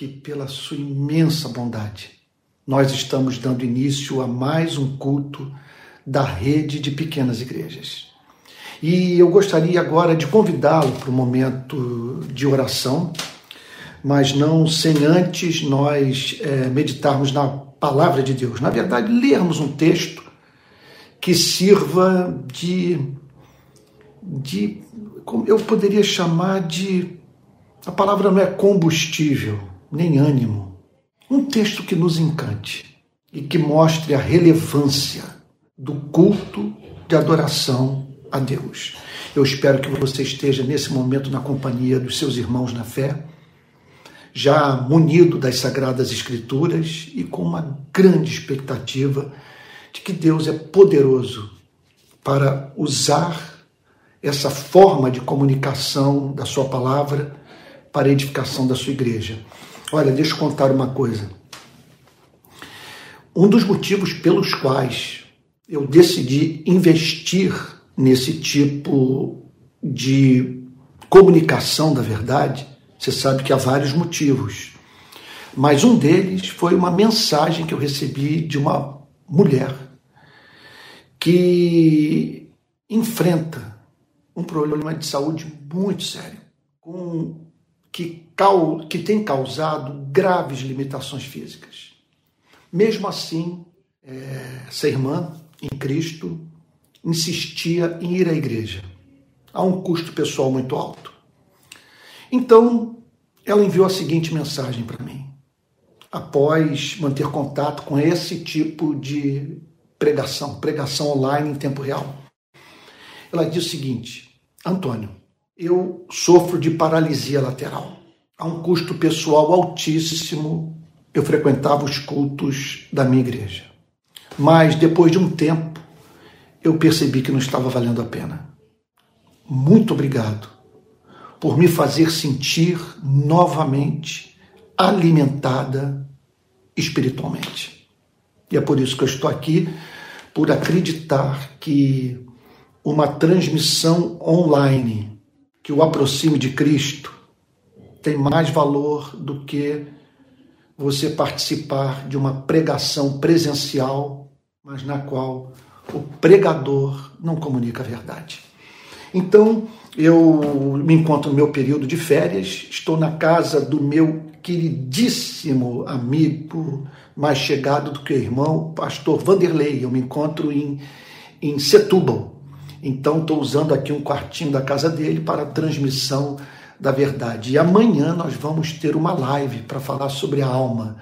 que, pela sua imensa bondade, nós estamos dando início a mais um culto da rede de pequenas igrejas. E eu gostaria agora de convidá-lo para o momento de oração, mas não sem antes nós é, meditarmos na palavra de Deus. Na verdade, lermos um texto que sirva de, de eu poderia chamar de. A palavra não é combustível, nem ânimo. Um texto que nos encante e que mostre a relevância do culto de adoração a Deus. Eu espero que você esteja nesse momento na companhia dos seus irmãos na fé, já munido das sagradas escrituras e com uma grande expectativa de que Deus é poderoso para usar essa forma de comunicação da sua palavra para a edificação da sua igreja. Olha, deixa eu contar uma coisa. Um dos motivos pelos quais eu decidi investir nesse tipo de comunicação da verdade, você sabe que há vários motivos. Mas um deles foi uma mensagem que eu recebi de uma mulher que enfrenta um problema de saúde muito sério, com, que, que tem causado graves limitações físicas. Mesmo assim, é, essa irmã em Cristo insistia em ir à igreja, a um custo pessoal muito alto. Então, ela enviou a seguinte mensagem para mim. Após manter contato com esse tipo de pregação, pregação online em tempo real, ela diz o seguinte: Antônio, eu sofro de paralisia lateral. A um custo pessoal altíssimo, eu frequentava os cultos da minha igreja. Mas depois de um tempo, eu percebi que não estava valendo a pena. Muito obrigado por me fazer sentir novamente alimentada espiritualmente. E é por isso que eu estou aqui, por acreditar que uma transmissão online que o aproxime de Cristo tem mais valor do que você participar de uma pregação presencial, mas na qual o pregador não comunica a verdade. Então, eu me encontro no meu período de férias, estou na casa do meu queridíssimo amigo, mais chegado do que irmão, pastor Vanderlei. Eu me encontro em, em Setúbal. Então, estou usando aqui um quartinho da casa dele para a transmissão da verdade. E amanhã nós vamos ter uma live para falar sobre a alma,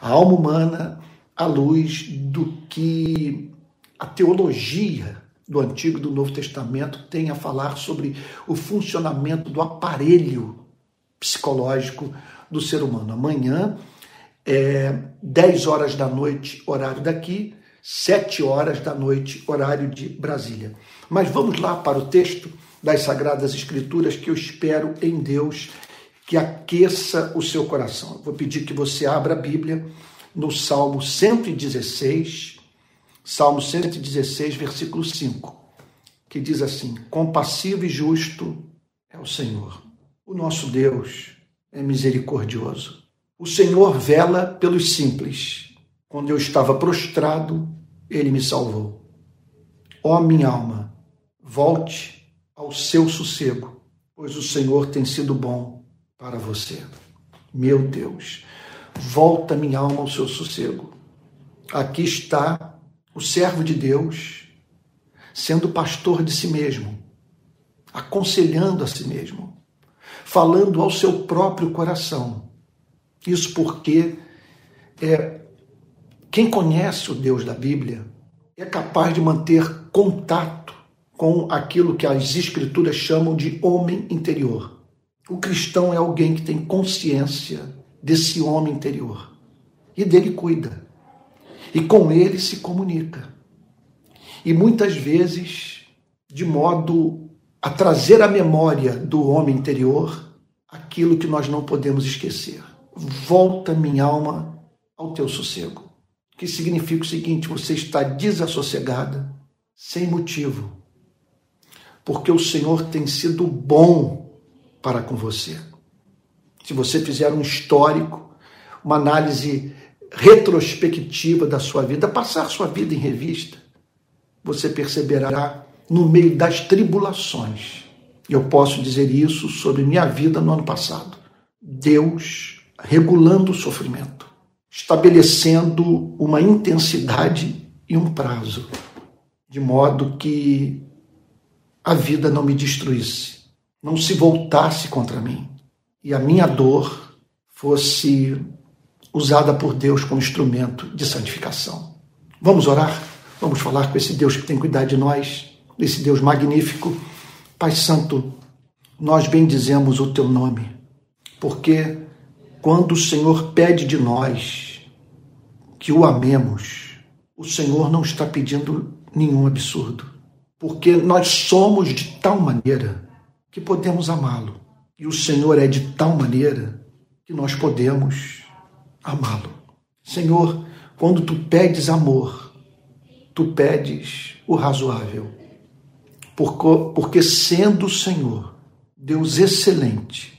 a alma humana à luz do que a teologia do Antigo e do Novo Testamento tem a falar sobre o funcionamento do aparelho psicológico do ser humano. Amanhã, é 10 horas da noite, horário daqui, 7 horas da noite, horário de Brasília. Mas vamos lá para o texto das Sagradas Escrituras que eu espero em Deus que aqueça o seu coração. Vou pedir que você abra a Bíblia no Salmo 116, Salmo 116, versículo 5, que diz assim: Compassivo e justo é o Senhor. O nosso Deus é misericordioso. O Senhor vela pelos simples. Quando eu estava prostrado, ele me salvou. Ó minha alma, volte ao seu sossego, pois o Senhor tem sido bom para você. Meu Deus, volta minha alma ao seu sossego. Aqui está o servo de Deus, sendo pastor de si mesmo, aconselhando a si mesmo, falando ao seu próprio coração. Isso porque é, quem conhece o Deus da Bíblia é capaz de manter contato com aquilo que as Escrituras chamam de homem interior. O cristão é alguém que tem consciência desse homem interior e dele cuida e com ele se comunica. E muitas vezes, de modo a trazer à memória do homem interior aquilo que nós não podemos esquecer. Volta minha alma ao teu sossego. Que significa o seguinte: você está desassossegada sem motivo, porque o Senhor tem sido bom para com você. Se você fizer um histórico uma análise retrospectiva da sua vida, passar sua vida em revista, você perceberá no meio das tribulações. Eu posso dizer isso sobre minha vida no ano passado. Deus regulando o sofrimento, estabelecendo uma intensidade e um prazo, de modo que a vida não me destruísse, não se voltasse contra mim e a minha dor fosse usada por Deus como instrumento de santificação. Vamos orar? Vamos falar com esse Deus que tem cuidado de nós, esse Deus magnífico. Pai Santo, nós bendizemos o teu nome, porque quando o Senhor pede de nós que o amemos, o Senhor não está pedindo nenhum absurdo, porque nós somos de tal maneira que podemos amá-lo. E o Senhor é de tal maneira que nós podemos amá-lo. Senhor, quando tu pedes amor, tu pedes o razoável. Porque sendo o Senhor Deus excelente,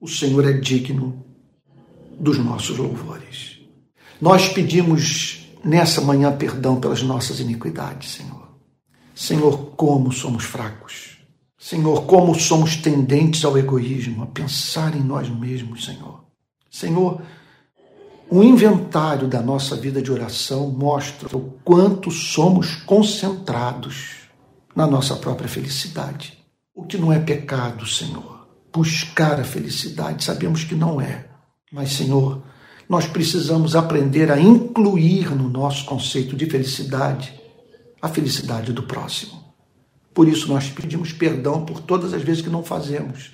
o Senhor é digno dos nossos louvores. Nós pedimos nessa manhã perdão pelas nossas iniquidades, Senhor. Senhor, como somos fracos. Senhor, como somos tendentes ao egoísmo, a pensar em nós mesmos, Senhor. Senhor, o inventário da nossa vida de oração mostra o quanto somos concentrados na nossa própria felicidade. O que não é pecado, Senhor. Buscar a felicidade, sabemos que não é. Mas, Senhor, nós precisamos aprender a incluir no nosso conceito de felicidade a felicidade do próximo. Por isso, nós pedimos perdão por todas as vezes que não fazemos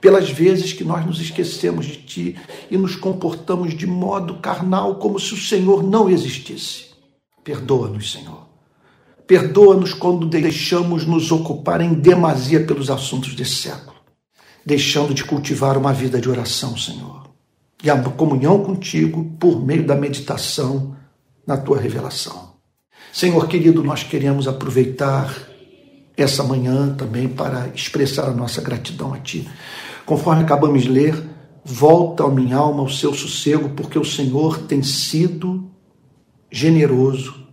pelas vezes que nós nos esquecemos de Ti e nos comportamos de modo carnal, como se o Senhor não existisse. Perdoa-nos, Senhor. Perdoa-nos quando deixamos nos ocupar em demasia pelos assuntos desse século, deixando de cultivar uma vida de oração, Senhor, e a comunhão contigo por meio da meditação na tua revelação. Senhor querido, nós queremos aproveitar essa manhã também para expressar a nossa gratidão a Ti Conforme acabamos de ler, volta a minha alma o seu sossego, porque o Senhor tem sido generoso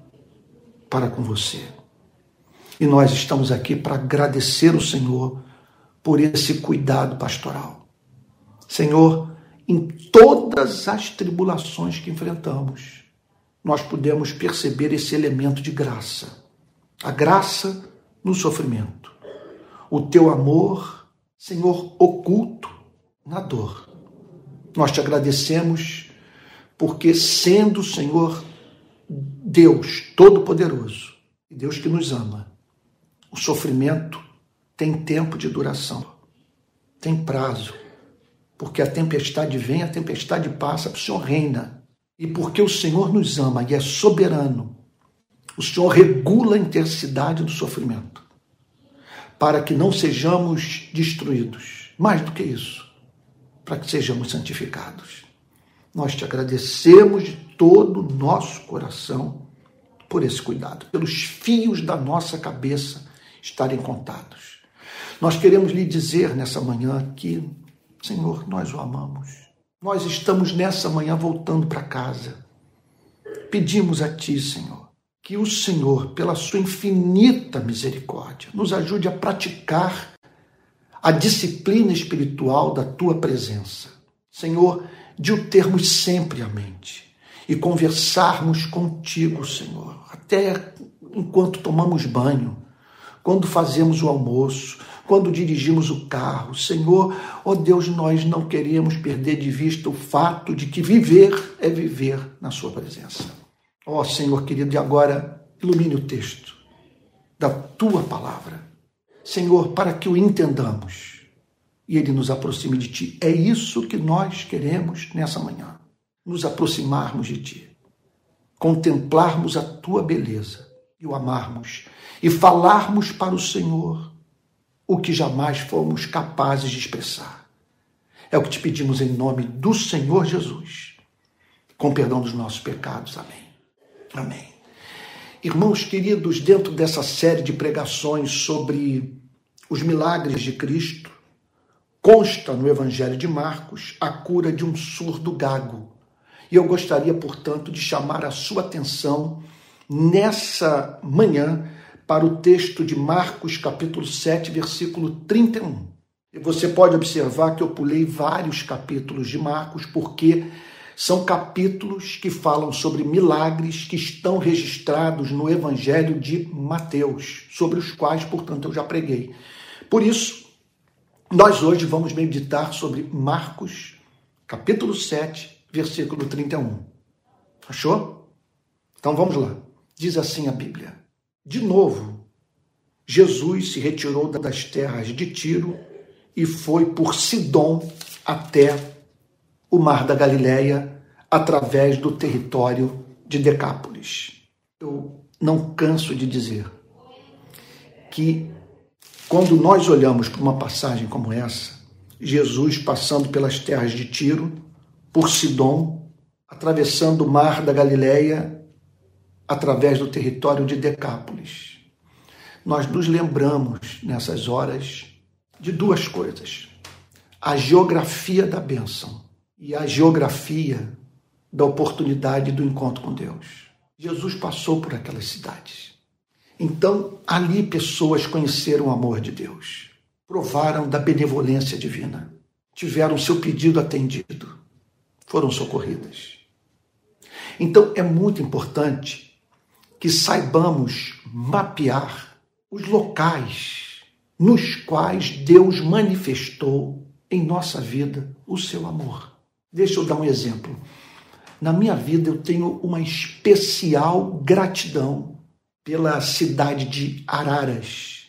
para com você. E nós estamos aqui para agradecer o Senhor por esse cuidado pastoral. Senhor, em todas as tribulações que enfrentamos, nós podemos perceber esse elemento de graça. A graça no sofrimento. O teu amor Senhor oculto na dor. Nós te agradecemos porque, sendo o Senhor Deus Todo-Poderoso e Deus que nos ama, o sofrimento tem tempo de duração, tem prazo, porque a tempestade vem, a tempestade passa, o Senhor reina. E porque o Senhor nos ama e é soberano, o Senhor regula a intensidade do sofrimento para que não sejamos destruídos. Mais do que isso, para que sejamos santificados. Nós te agradecemos de todo o nosso coração por esse cuidado, pelos fios da nossa cabeça estarem contados. Nós queremos lhe dizer nessa manhã que, Senhor, nós o amamos. Nós estamos nessa manhã voltando para casa. Pedimos a Ti, Senhor, que o Senhor, pela sua infinita misericórdia, nos ajude a praticar a disciplina espiritual da tua presença. Senhor, de o termos sempre à mente e conversarmos contigo, Senhor, até enquanto tomamos banho, quando fazemos o almoço, quando dirigimos o carro. Senhor, ó oh Deus, nós não queremos perder de vista o fato de que viver é viver na Sua presença. Ó oh, Senhor querido, e agora ilumine o texto da tua palavra. Senhor, para que o entendamos e ele nos aproxime de ti. É isso que nós queremos nessa manhã. Nos aproximarmos de ti, contemplarmos a tua beleza e o amarmos e falarmos para o Senhor o que jamais fomos capazes de expressar. É o que te pedimos em nome do Senhor Jesus, com perdão dos nossos pecados. Amém. Amém. Irmãos queridos, dentro dessa série de pregações sobre os milagres de Cristo, consta no Evangelho de Marcos a cura de um surdo gago, E eu gostaria, portanto, de chamar a sua atenção nessa manhã para o texto de Marcos, capítulo 7, versículo 31. E você pode observar que eu pulei vários capítulos de Marcos, porque são capítulos que falam sobre milagres que estão registrados no Evangelho de Mateus, sobre os quais, portanto, eu já preguei. Por isso, nós hoje vamos meditar sobre Marcos, capítulo 7, versículo 31. Achou? Então vamos lá. Diz assim a Bíblia. De novo, Jesus se retirou das terras de Tiro e foi por Sidom até o mar da Galileia, através do território de Decápolis. Eu não canso de dizer que quando nós olhamos para uma passagem como essa, Jesus passando pelas terras de Tiro, por Sidom, atravessando o mar da Galileia através do território de Decápolis. Nós nos lembramos nessas horas de duas coisas: a geografia da bênção e a geografia da oportunidade do encontro com Deus. Jesus passou por aquelas cidades. Então, ali pessoas conheceram o amor de Deus, provaram da benevolência divina, tiveram seu pedido atendido, foram socorridas. Então, é muito importante que saibamos mapear os locais nos quais Deus manifestou em nossa vida o seu amor. Deixa eu dar um exemplo. Na minha vida eu tenho uma especial gratidão pela cidade de Araras,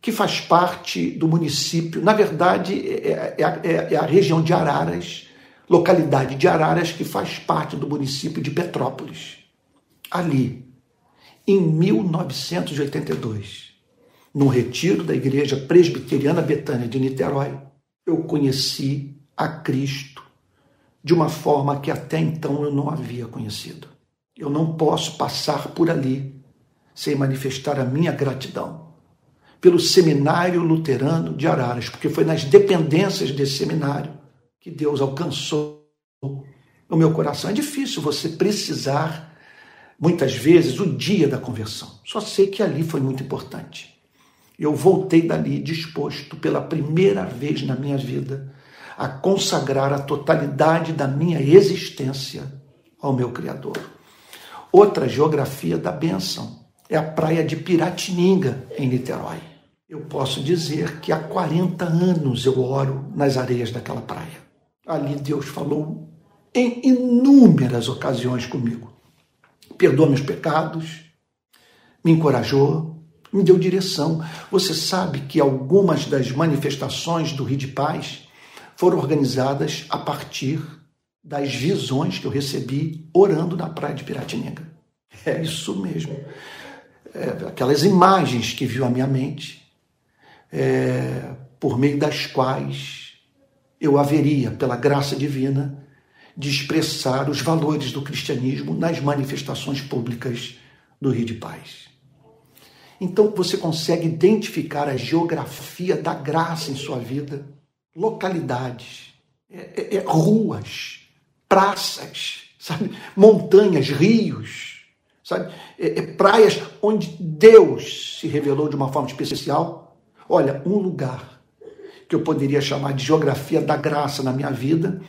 que faz parte do município, na verdade é, é, é, é a região de Araras, localidade de Araras, que faz parte do município de Petrópolis. Ali, em 1982, no retiro da Igreja Presbiteriana Betânia de Niterói, eu conheci a Cristo de uma forma que até então eu não havia conhecido. Eu não posso passar por ali sem manifestar a minha gratidão pelo Seminário Luterano de Araras, porque foi nas dependências desse seminário que Deus alcançou o meu coração. É difícil você precisar muitas vezes, o dia da conversão. Só sei que ali foi muito importante. Eu voltei dali disposto, pela primeira vez na minha vida, a consagrar a totalidade da minha existência ao meu Criador. Outra geografia da bênção é a praia de Piratininga, em Niterói. Eu posso dizer que há 40 anos eu oro nas areias daquela praia. Ali Deus falou em inúmeras ocasiões comigo perdoa meus pecados, me encorajou, me deu direção. Você sabe que algumas das manifestações do Rio de Paz foram organizadas a partir das visões que eu recebi orando na praia de Piratininga. É isso mesmo. É, aquelas imagens que viu a minha mente, é, por meio das quais eu haveria, pela graça divina, de expressar os valores do cristianismo nas manifestações públicas do Rio de Paz. Então você consegue identificar a geografia da graça em sua vida, localidades, é, é, é, ruas, praças, sabe, montanhas, rios, sabe, é, é, praias onde Deus se revelou de uma forma especial. Olha, um lugar que eu poderia chamar de geografia da graça na minha vida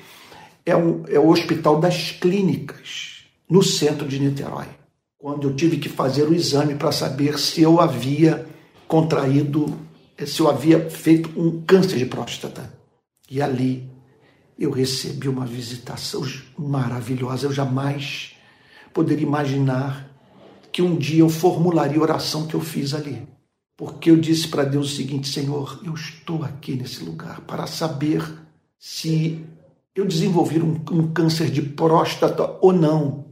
é, um, é o Hospital das Clínicas, no centro de Niterói, quando eu tive que fazer o exame para saber se eu havia contraído, se eu havia feito um câncer de próstata. E ali eu recebi uma visitação maravilhosa. Eu jamais poderia imaginar que um dia eu formularia a oração que eu fiz ali. Porque eu disse para Deus o seguinte: Senhor, eu estou aqui nesse lugar para saber se eu desenvolver um, um câncer de próstata ou não,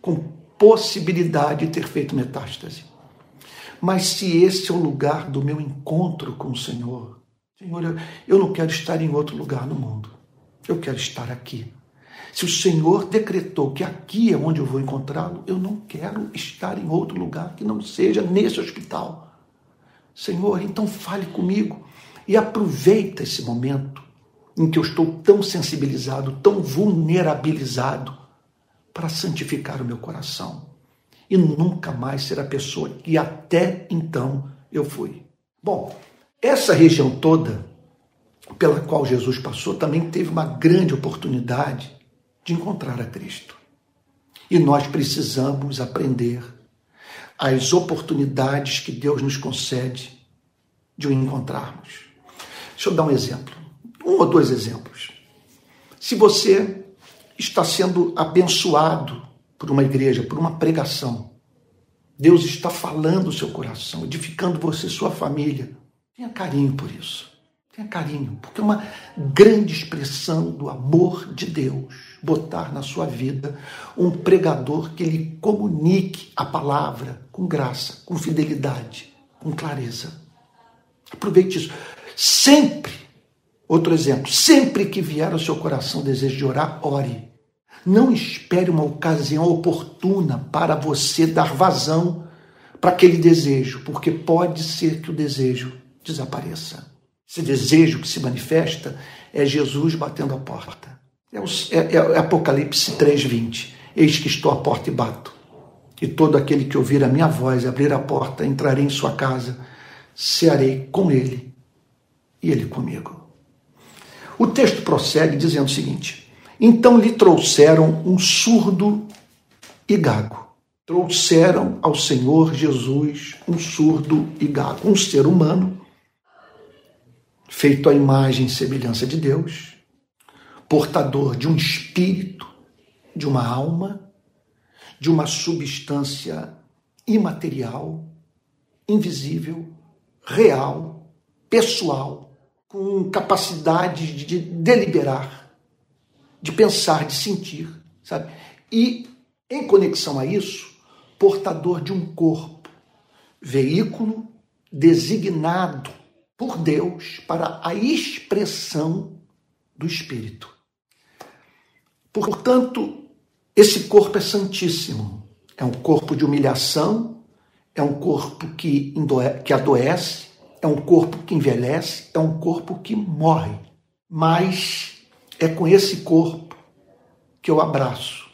com possibilidade de ter feito metástase. Mas se esse é o lugar do meu encontro com o Senhor, Senhor, eu não quero estar em outro lugar no mundo. Eu quero estar aqui. Se o Senhor decretou que aqui é onde eu vou encontrá-lo, eu não quero estar em outro lugar que não seja nesse hospital. Senhor, então fale comigo e aproveita esse momento em que eu estou tão sensibilizado, tão vulnerabilizado para santificar o meu coração e nunca mais ser a pessoa que até então eu fui. Bom, essa região toda pela qual Jesus passou também teve uma grande oportunidade de encontrar a Cristo. E nós precisamos aprender as oportunidades que Deus nos concede de o encontrarmos. Deixa eu dar um exemplo, um ou dois exemplos. Se você está sendo abençoado por uma igreja, por uma pregação, Deus está falando o seu coração, edificando você, sua família. Tenha carinho por isso. Tenha carinho, porque é uma grande expressão do amor de Deus botar na sua vida um pregador que lhe comunique a palavra com graça, com fidelidade, com clareza. Aproveite isso. Sempre, outro exemplo, sempre que vier ao seu coração desejo de orar, ore. Não espere uma ocasião oportuna para você dar vazão para aquele desejo, porque pode ser que o desejo desapareça. Esse desejo que se manifesta é Jesus batendo a porta. É, o, é, é Apocalipse 3,20. Eis que estou à porta e bato. E todo aquele que ouvir a minha voz abrir a porta, entrarei em sua casa, cearei com ele e ele comigo. O texto prossegue dizendo o seguinte: Então lhe trouxeram um surdo e gago. Trouxeram ao Senhor Jesus um surdo e gago, um ser humano feito à imagem e semelhança de Deus, portador de um espírito, de uma alma, de uma substância imaterial, invisível, real, pessoal, com capacidade de deliberar, de pensar, de sentir, sabe? E em conexão a isso, portador de um corpo, veículo designado por Deus para a expressão do Espírito. Portanto, esse corpo é santíssimo. É um corpo de humilhação, é um corpo que, que adoece, é um corpo que envelhece, é um corpo que morre. Mas é com esse corpo que eu abraço.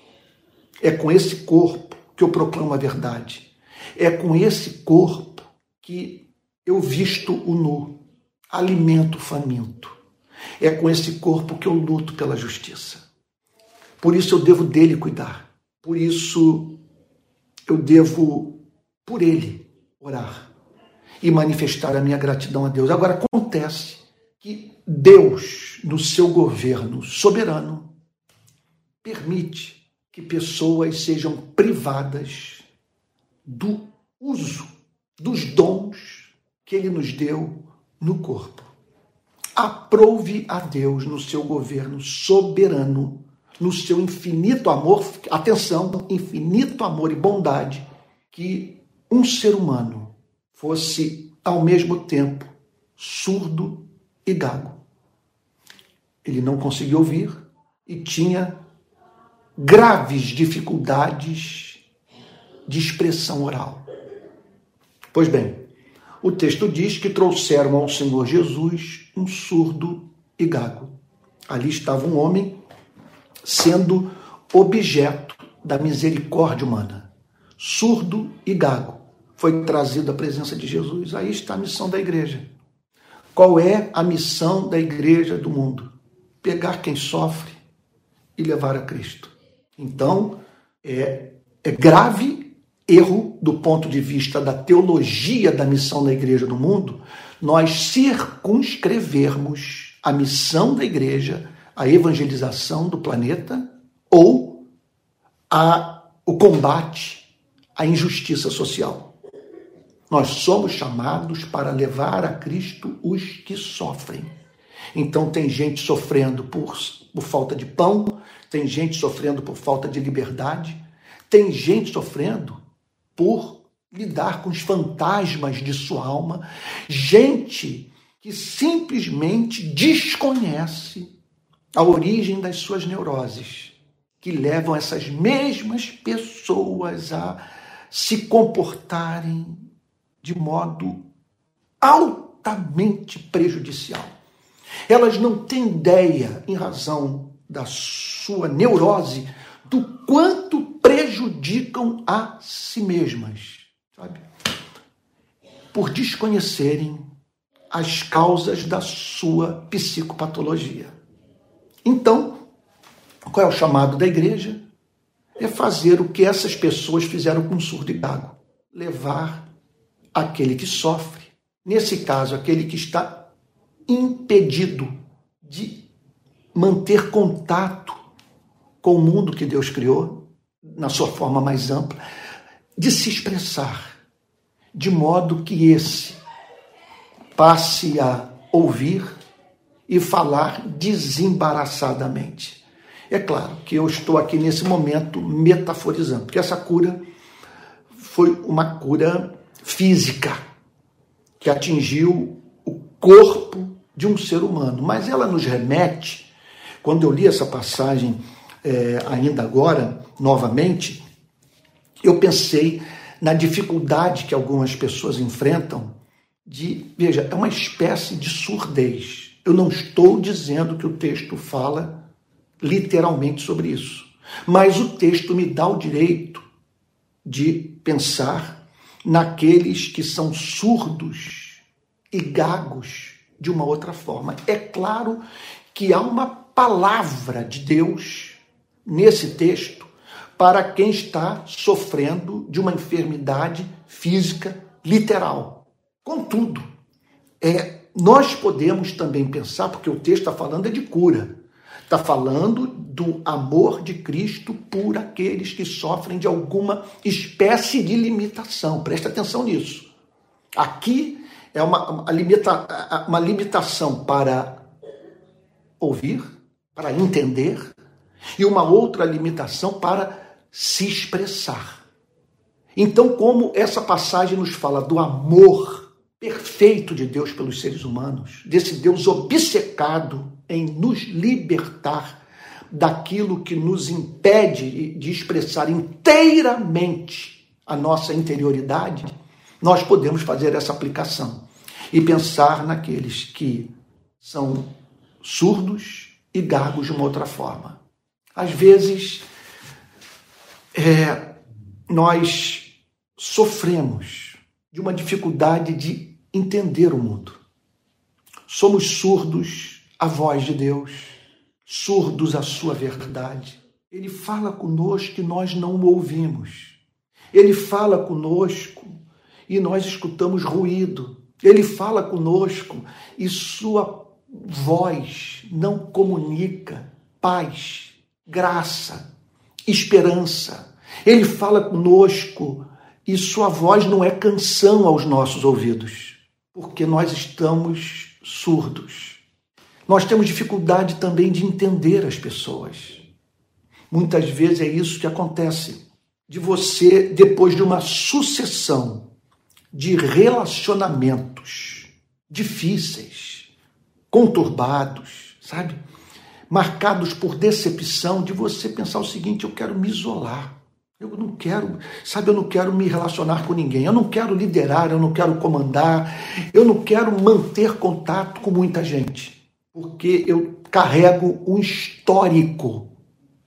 É com esse corpo que eu proclamo a verdade. É com esse corpo que eu visto o nu alimento o faminto. É com esse corpo que eu luto pela justiça. Por isso eu devo dele cuidar. Por isso eu devo, por ele, orar e manifestar a minha gratidão a Deus. Agora acontece que Deus, no seu governo soberano, permite que pessoas sejam privadas do uso dos dons que ele nos deu no corpo. Aprove a Deus no seu governo soberano, no seu infinito amor, atenção, infinito amor e bondade, que um ser humano fosse ao mesmo tempo surdo e gago. Ele não conseguia ouvir e tinha graves dificuldades de expressão oral. Pois bem, o texto diz que trouxeram ao Senhor Jesus um surdo e gago. Ali estava um homem sendo objeto da misericórdia humana. Surdo e gago. Foi trazido à presença de Jesus. Aí está a missão da igreja. Qual é a missão da igreja do mundo? Pegar quem sofre e levar a Cristo. Então, é, é grave erro do ponto de vista da teologia da missão da igreja no mundo, nós circunscrevermos a missão da igreja à evangelização do planeta ou a, o combate à injustiça social. Nós somos chamados para levar a Cristo os que sofrem. Então, tem gente sofrendo por, por falta de pão, tem gente sofrendo por falta de liberdade, tem gente sofrendo por lidar com os fantasmas de sua alma, gente que simplesmente desconhece a origem das suas neuroses, que levam essas mesmas pessoas a se comportarem de modo altamente prejudicial. Elas não têm ideia, em razão da sua neurose, do quanto prejudicam a si mesmas, sabe? Por desconhecerem as causas da sua psicopatologia. Então, qual é o chamado da igreja? É fazer o que essas pessoas fizeram com o surdo e gago: levar aquele que sofre, nesse caso, aquele que está impedido de manter contato com o mundo que Deus criou, na sua forma mais ampla, de se expressar, de modo que esse passe a ouvir e falar desembaraçadamente. É claro que eu estou aqui nesse momento metaforizando, porque essa cura foi uma cura física que atingiu o corpo de um ser humano, mas ela nos remete, quando eu li essa passagem é, ainda agora, novamente, eu pensei na dificuldade que algumas pessoas enfrentam de, veja, é uma espécie de surdez. Eu não estou dizendo que o texto fala literalmente sobre isso, mas o texto me dá o direito de pensar naqueles que são surdos e gagos de uma outra forma. É claro que há uma palavra de Deus nesse texto para quem está sofrendo de uma enfermidade física literal. Contudo, é, nós podemos também pensar, porque o texto está falando é de cura, está falando do amor de Cristo por aqueles que sofrem de alguma espécie de limitação. Presta atenção nisso. Aqui é uma, uma, limita, uma limitação para ouvir, para entender, e uma outra limitação para se expressar. Então, como essa passagem nos fala do amor perfeito de Deus pelos seres humanos, desse Deus obcecado em nos libertar daquilo que nos impede de expressar inteiramente a nossa interioridade, nós podemos fazer essa aplicação e pensar naqueles que são surdos e gagos de uma outra forma. Às vezes, é, nós sofremos de uma dificuldade de entender o mundo. Somos surdos à voz de Deus, surdos à sua verdade. Ele fala conosco e nós não o ouvimos. Ele fala conosco e nós escutamos ruído. Ele fala conosco e sua voz não comunica paz, graça, esperança. Ele fala conosco e sua voz não é canção aos nossos ouvidos, porque nós estamos surdos. Nós temos dificuldade também de entender as pessoas. Muitas vezes é isso que acontece. De você, depois de uma sucessão de relacionamentos difíceis, conturbados, sabe? marcados por decepção, de você pensar o seguinte: eu quero me isolar. Eu não quero, sabe, eu não quero me relacionar com ninguém, eu não quero liderar, eu não quero comandar, eu não quero manter contato com muita gente, porque eu carrego um histórico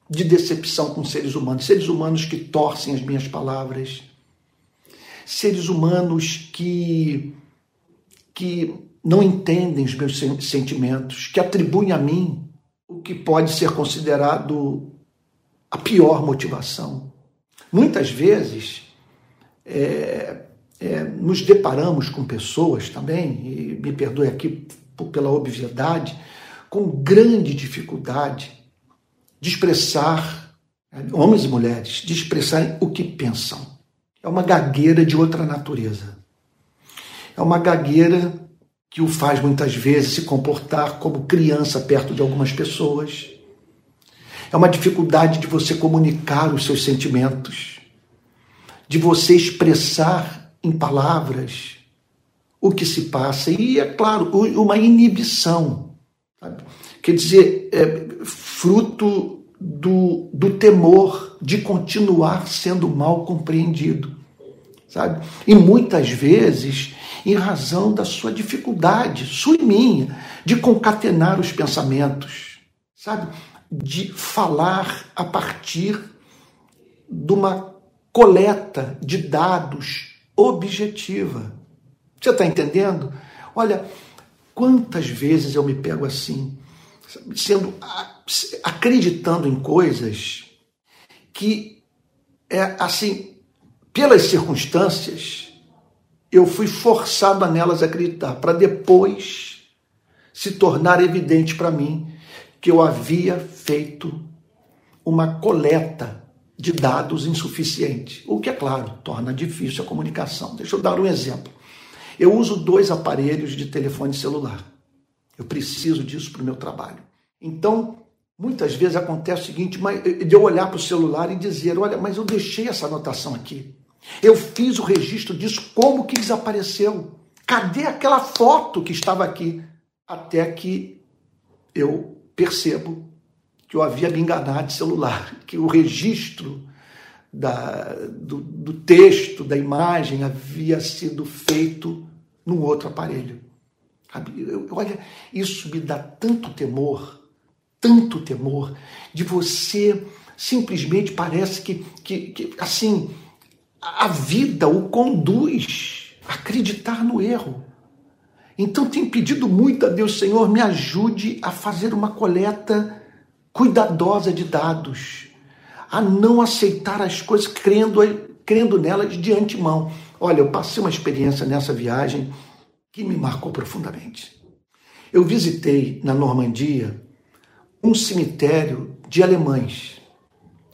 de decepção com seres humanos, seres humanos que torcem as minhas palavras, seres humanos que que não entendem os meus sentimentos, que atribuem a mim o que pode ser considerado a pior motivação. Muitas vezes é, é, nos deparamos com pessoas também, e me perdoe aqui pela obviedade, com grande dificuldade de expressar, homens e mulheres, de expressarem o que pensam. É uma gagueira de outra natureza. É uma gagueira que o faz muitas vezes se comportar como criança perto de algumas pessoas. É uma dificuldade de você comunicar os seus sentimentos, de você expressar em palavras o que se passa. E, é claro, uma inibição. Sabe? Quer dizer, é fruto do, do temor de continuar sendo mal compreendido. Sabe? E muitas vezes em razão da sua dificuldade, sua e minha, de concatenar os pensamentos, sabe? De falar a partir de uma coleta de dados objetiva. Você está entendendo? Olha, quantas vezes eu me pego assim, sendo acreditando em coisas que é assim, pelas circunstâncias, eu fui forçado a nelas acreditar, para depois se tornar evidente para mim que eu havia feito uma coleta de dados insuficiente, o que é claro, torna difícil a comunicação. Deixa eu dar um exemplo. Eu uso dois aparelhos de telefone celular. Eu preciso disso para o meu trabalho. Então, muitas vezes acontece o seguinte, de eu olhar para o celular e dizer, olha, mas eu deixei essa anotação aqui. Eu fiz o registro disso, como que desapareceu? Cadê aquela foto que estava aqui? Até que eu percebo que eu havia me enganado de celular, que o registro da, do, do texto, da imagem, havia sido feito num outro aparelho. Olha, isso me dá tanto temor, tanto temor, de você simplesmente parece que, que, que assim, a vida o conduz a acreditar no erro. Então tem pedido muito a Deus, Senhor, me ajude a fazer uma coleta cuidadosa de dados, a não aceitar as coisas crendo, crendo nelas de antemão. Olha, eu passei uma experiência nessa viagem que me marcou profundamente. Eu visitei na Normandia um cemitério de alemães,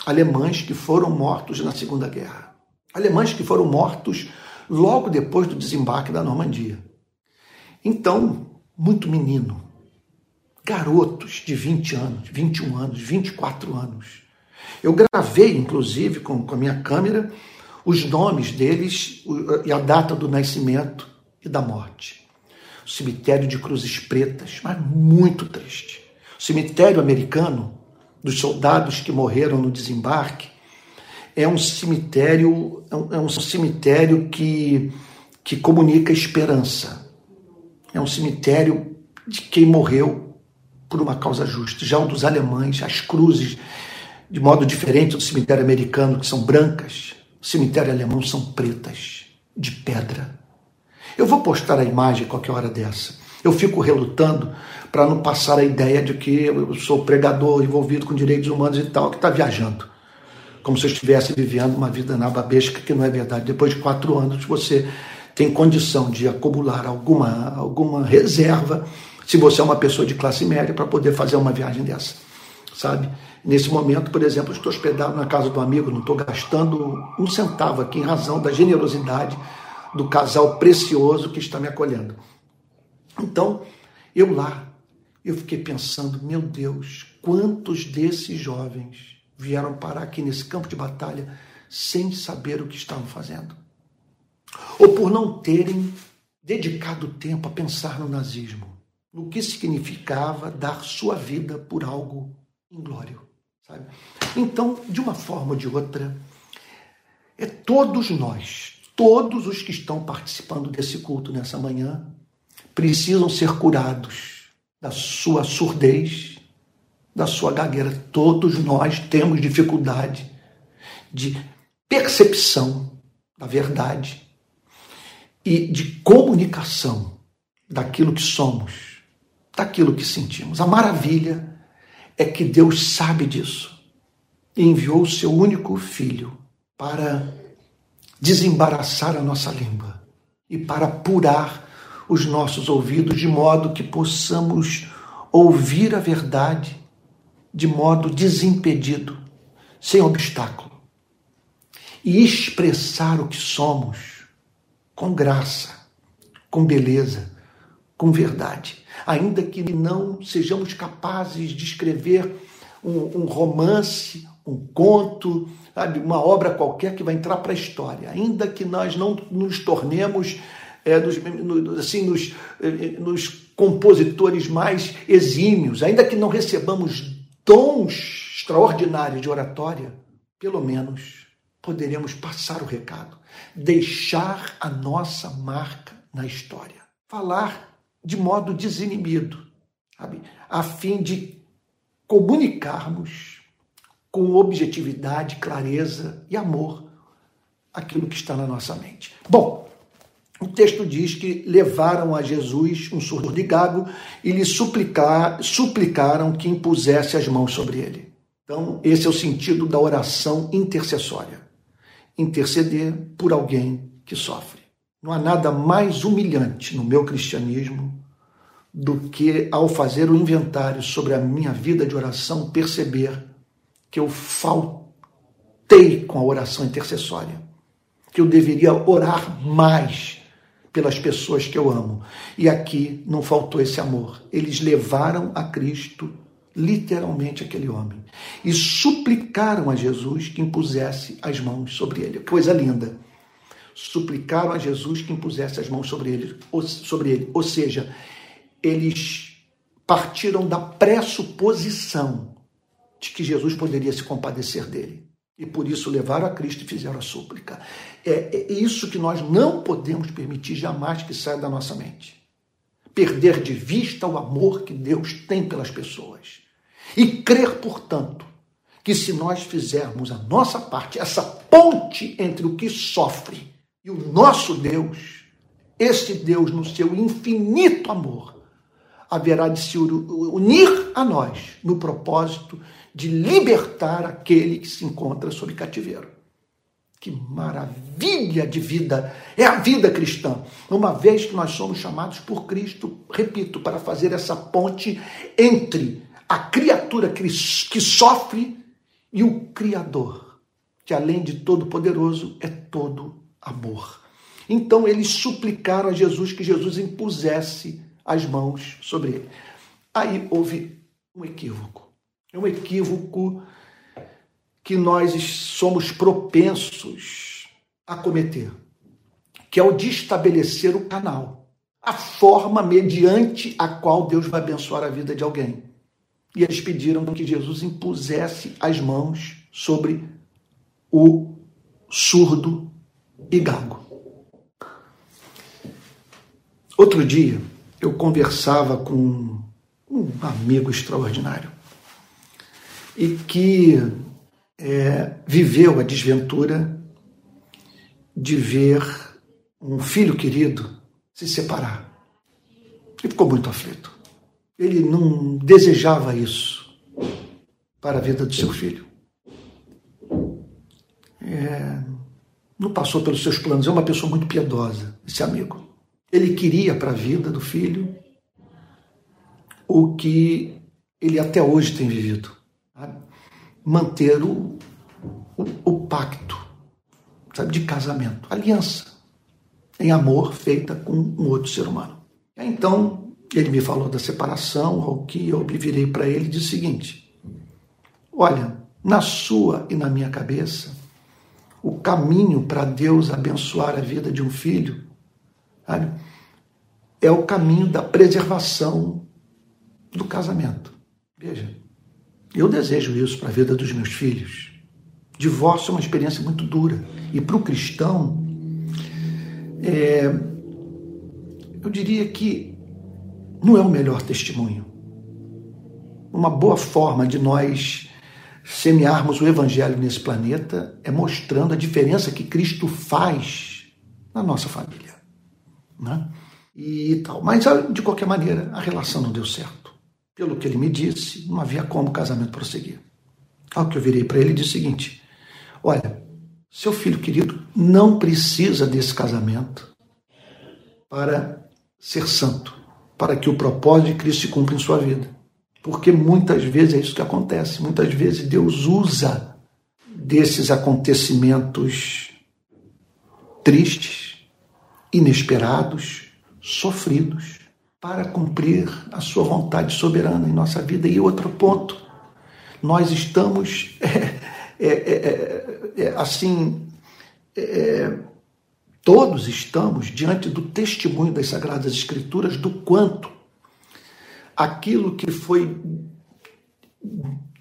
alemães que foram mortos na Segunda Guerra, alemães que foram mortos logo depois do desembarque da Normandia. Então, muito menino, garotos de 20 anos, 21 anos, 24 anos. Eu gravei, inclusive, com, com a minha câmera, os nomes deles e a data do nascimento e da morte. O cemitério de Cruzes Pretas, mas muito triste. O cemitério americano dos soldados que morreram no desembarque é um cemitério é um é cemitério que que comunica esperança. É um cemitério de quem morreu por uma causa justa. Já o dos alemães, as cruzes, de modo diferente do cemitério americano, que são brancas, cemitério alemão são pretas, de pedra. Eu vou postar a imagem qualquer hora dessa. Eu fico relutando para não passar a ideia de que eu sou pregador envolvido com direitos humanos e tal, que está viajando. Como se eu estivesse vivendo uma vida na babesca, que não é verdade. Depois de quatro anos, você tem condição de acumular alguma, alguma reserva, se você é uma pessoa de classe média, para poder fazer uma viagem dessa, sabe? Nesse momento, por exemplo, estou hospedado na casa do amigo, não estou gastando um centavo aqui em razão da generosidade do casal precioso que está me acolhendo. Então, eu lá, eu fiquei pensando, meu Deus, quantos desses jovens vieram parar aqui nesse campo de batalha sem saber o que estavam fazendo? Ou por não terem dedicado tempo a pensar no nazismo, no que significava dar sua vida por algo inglório. Sabe? Então, de uma forma ou de outra, é todos nós, todos os que estão participando desse culto nessa manhã, precisam ser curados da sua surdez, da sua gagueira. Todos nós temos dificuldade de percepção da verdade e de comunicação daquilo que somos, daquilo que sentimos. A maravilha é que Deus sabe disso. E enviou o seu único filho para desembaraçar a nossa língua e para apurar os nossos ouvidos de modo que possamos ouvir a verdade de modo desimpedido, sem obstáculo, e expressar o que somos com graça, com beleza, com verdade ainda que não sejamos capazes de escrever um, um romance, um conto, sabe, uma obra qualquer que vai entrar para a história, ainda que nós não nos tornemos é, nos, assim, nos, eh, nos compositores mais exímios, ainda que não recebamos dons extraordinários de oratória, pelo menos poderemos passar o recado, deixar a nossa marca na história. Falar de modo desinibido, sabe? a fim de comunicarmos com objetividade, clareza e amor aquilo que está na nossa mente. Bom, o texto diz que levaram a Jesus um surdo de gago e lhe suplicar, suplicaram que impusesse as mãos sobre ele. Então, esse é o sentido da oração intercessória. Interceder por alguém que sofre. Não há nada mais humilhante no meu cristianismo do que, ao fazer o inventário sobre a minha vida de oração, perceber que eu faltei com a oração intercessória, que eu deveria orar mais pelas pessoas que eu amo. E aqui não faltou esse amor. Eles levaram a Cristo literalmente aquele homem e suplicaram a Jesus que impusesse as mãos sobre ele. Coisa linda. Suplicaram a Jesus que impusesse as mãos sobre ele, sobre ele. Ou seja, eles partiram da pressuposição de que Jesus poderia se compadecer dele. E por isso levaram a Cristo e fizeram a súplica. É, é isso que nós não podemos permitir jamais que saia da nossa mente. Perder de vista o amor que Deus tem pelas pessoas. E crer, portanto, que se nós fizermos a nossa parte, essa ponte entre o que sofre e o nosso Deus, esse Deus, no seu infinito amor, haverá de se unir a nós no propósito de libertar aquele que se encontra sob cativeiro. Que maravilha de vida é a vida cristã, uma vez que nós somos chamados por Cristo, repito, para fazer essa ponte entre a criatura que, sofre e o Criador, que além de todo poderoso é todo amor. Então eles suplicaram a Jesus que Jesus impusesse as mãos sobre ele. Aí houve um equívoco. É um equívoco que nós somos propensos a cometer, que é o de estabelecer o canal, a forma mediante a qual Deus vai abençoar a vida de alguém. E eles pediram que Jesus impusesse as mãos sobre o surdo e gago. Outro dia, eu conversava com um amigo extraordinário e que é, viveu a desventura de ver um filho querido se separar. Ele ficou muito aflito. Ele não desejava isso para a vida do seu filho. É, não passou pelos seus planos. É uma pessoa muito piedosa, esse amigo. Ele queria para a vida do filho o que ele até hoje tem vivido. Sabe? Manter o, o, o pacto sabe, de casamento, aliança em amor feita com um outro ser humano. Então, ele me falou da separação, ao que eu me virei para ele e disse o seguinte: Olha, na sua e na minha cabeça, o caminho para Deus abençoar a vida de um filho sabe, é o caminho da preservação do casamento. Veja, eu desejo isso para a vida dos meus filhos. Divórcio é uma experiência muito dura. E para o cristão, é, eu diria que não é o melhor testemunho. Uma boa forma de nós semearmos o evangelho nesse planeta é mostrando a diferença que Cristo faz na nossa família. Né? E tal. Mas, de qualquer maneira, a relação não deu certo pelo que ele me disse, não havia como o casamento prosseguir. Ao que eu virei para ele e disse o seguinte: Olha, seu filho querido não precisa desse casamento para ser santo, para que o propósito de Cristo se cumpra em sua vida. Porque muitas vezes é isso que acontece. Muitas vezes Deus usa desses acontecimentos tristes, inesperados, sofridos, para cumprir a sua vontade soberana em nossa vida. E outro ponto, nós estamos é, é, é, é assim, é, todos estamos diante do testemunho das Sagradas Escrituras do quanto aquilo que foi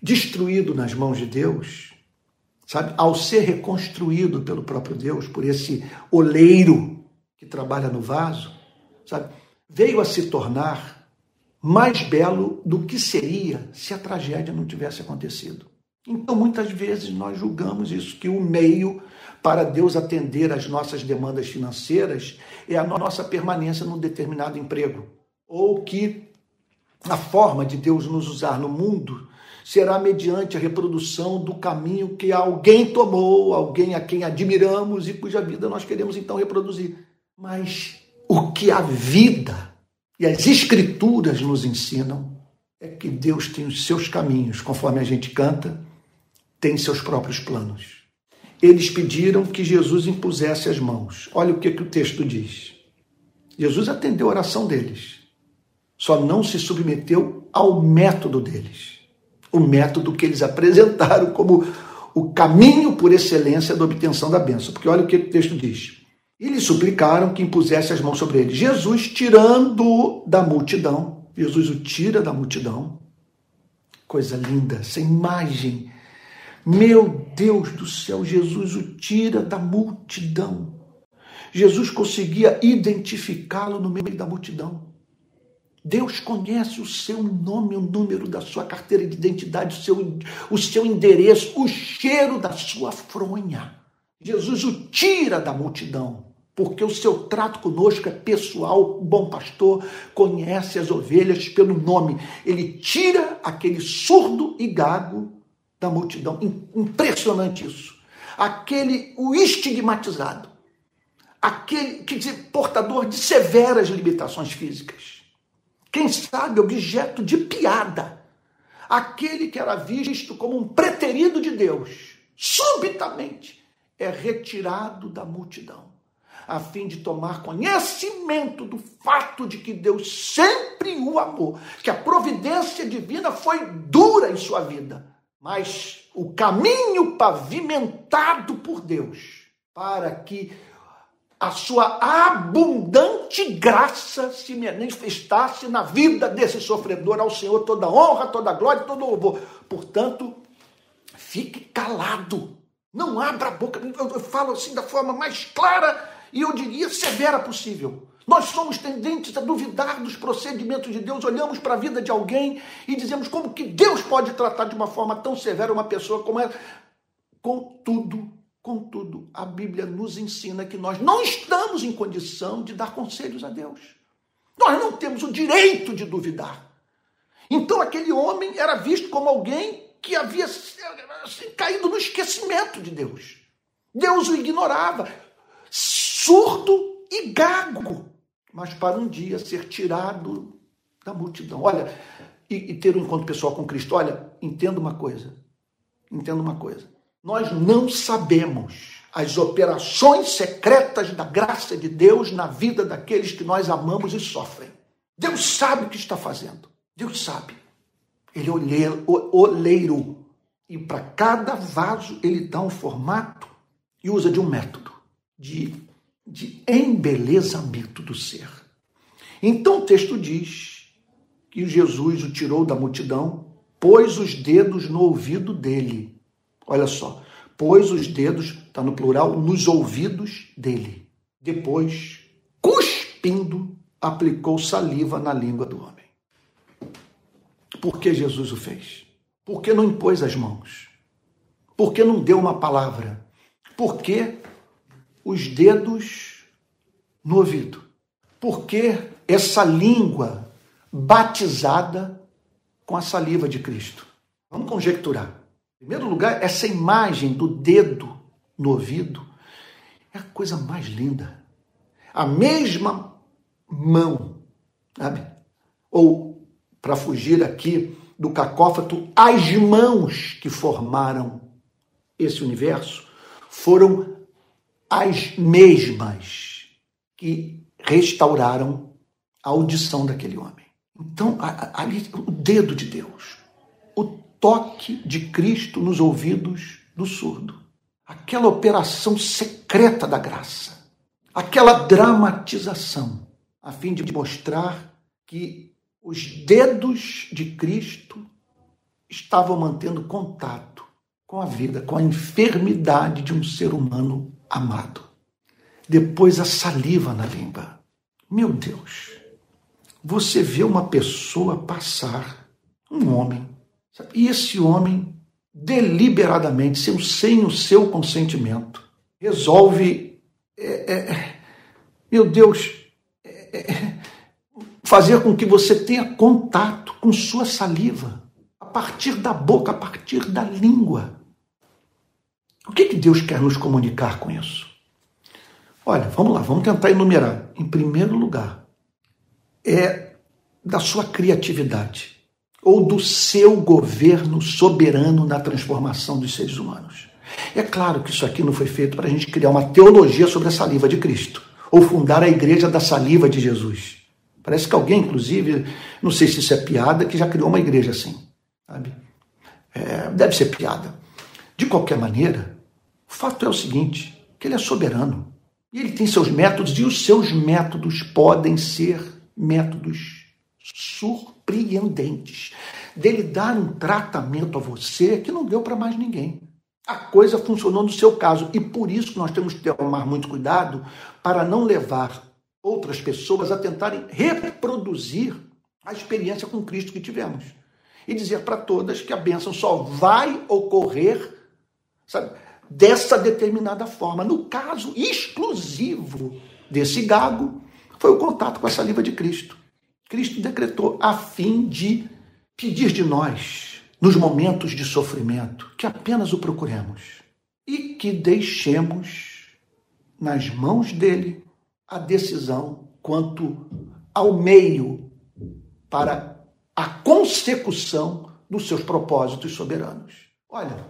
destruído nas mãos de Deus, sabe, ao ser reconstruído pelo próprio Deus, por esse oleiro que trabalha no vaso, sabe? Veio a se tornar mais belo do que seria se a tragédia não tivesse acontecido. Então, muitas vezes nós julgamos isso, que o meio para Deus atender às nossas demandas financeiras é a nossa permanência num determinado emprego, ou que a forma de Deus nos usar no mundo será mediante a reprodução do caminho que alguém tomou, alguém a quem admiramos e cuja vida nós queremos então reproduzir. Mas o que a vida e as escrituras nos ensinam é que Deus tem os seus caminhos, conforme a gente canta, tem seus próprios planos. Eles pediram que Jesus impusesse as mãos. Olha o que, que o texto diz. Jesus atendeu a oração deles, só não se submeteu ao método deles o método que eles apresentaram como o caminho por excelência da obtenção da bênção. Porque olha o que o texto diz. Eles suplicaram que impusesse as mãos sobre ele. Jesus, tirando da multidão, Jesus o tira da multidão. Coisa linda, essa imagem. Meu Deus do céu, Jesus o tira da multidão. Jesus conseguia identificá-lo no meio da multidão. Deus conhece o seu nome, o número da sua carteira de identidade, o seu, o seu endereço, o cheiro da sua fronha. Jesus o tira da multidão, porque o seu trato conosco é pessoal. O bom pastor conhece as ovelhas pelo nome. Ele tira aquele surdo e gago da multidão. Impressionante isso. Aquele, o estigmatizado, aquele que portador de severas limitações físicas quem sabe objeto de piada. Aquele que era visto como um preterido de Deus, subitamente é retirado da multidão, a fim de tomar conhecimento do fato de que Deus sempre o amou, que a providência divina foi dura em sua vida, mas o caminho pavimentado por Deus para que a sua abundante graça se manifestasse na vida desse sofredor. Ao Senhor toda honra, toda glória, todo louvor. Portanto, fique calado. Não abra a boca. Eu falo assim da forma mais clara e eu diria severa possível. Nós somos tendentes a duvidar dos procedimentos de Deus, olhamos para a vida de alguém e dizemos como que Deus pode tratar de uma forma tão severa uma pessoa como ela. Contudo, Contudo, a Bíblia nos ensina que nós não estamos em condição de dar conselhos a Deus. Nós não temos o direito de duvidar. Então, aquele homem era visto como alguém que havia assim, caído no esquecimento de Deus. Deus o ignorava, surdo e gago, mas para um dia ser tirado da multidão. Olha, e, e ter um encontro pessoal com Cristo. Olha, entenda uma coisa. Entenda uma coisa. Nós não sabemos as operações secretas da graça de Deus na vida daqueles que nós amamos e sofrem. Deus sabe o que está fazendo. Deus sabe. Ele é oleiro. E para cada vaso ele dá um formato e usa de um método de, de embelezamento do ser. Então o texto diz que Jesus o tirou da multidão, pôs os dedos no ouvido dele Olha só. Pôs os dedos, está no plural, nos ouvidos dele. Depois, cuspindo, aplicou saliva na língua do homem. Por que Jesus o fez? Por que não impôs as mãos? Por que não deu uma palavra? Por que os dedos no ouvido? Por que essa língua batizada com a saliva de Cristo? Vamos conjecturar. Em primeiro lugar, essa imagem do dedo no ouvido é a coisa mais linda. A mesma mão, sabe? Ou, para fugir aqui do cacófato, as mãos que formaram esse universo foram as mesmas que restauraram a audição daquele homem. Então, ali, o dedo de Deus, toque de Cristo nos ouvidos do surdo. Aquela operação secreta da graça, aquela dramatização, a fim de mostrar que os dedos de Cristo estavam mantendo contato com a vida, com a enfermidade de um ser humano amado. Depois a saliva na língua. Meu Deus, você vê uma pessoa passar, um homem, e esse homem, deliberadamente, sem, sem o seu consentimento, resolve, é, é, meu Deus, é, é, fazer com que você tenha contato com sua saliva, a partir da boca, a partir da língua. O que, que Deus quer nos comunicar com isso? Olha, vamos lá, vamos tentar enumerar. Em primeiro lugar, é da sua criatividade ou do seu governo soberano na transformação dos seres humanos. É claro que isso aqui não foi feito para a gente criar uma teologia sobre a saliva de Cristo ou fundar a igreja da saliva de Jesus. Parece que alguém, inclusive, não sei se isso é piada, que já criou uma igreja assim, sabe? É, deve ser piada. De qualquer maneira, o fato é o seguinte, que ele é soberano. E ele tem seus métodos, e os seus métodos podem ser métodos surpreendentes. Dele dar um tratamento a você que não deu para mais ninguém. A coisa funcionou no seu caso. E por isso nós temos que tomar muito cuidado para não levar outras pessoas a tentarem reproduzir a experiência com Cristo que tivemos. E dizer para todas que a bênção só vai ocorrer, sabe? dessa determinada forma. No caso exclusivo desse gago, foi o contato com a saliva de Cristo. Cristo decretou a fim de pedir de nós, nos momentos de sofrimento, que apenas o procuremos e que deixemos nas mãos dele a decisão quanto ao meio para a consecução dos seus propósitos soberanos. Olha,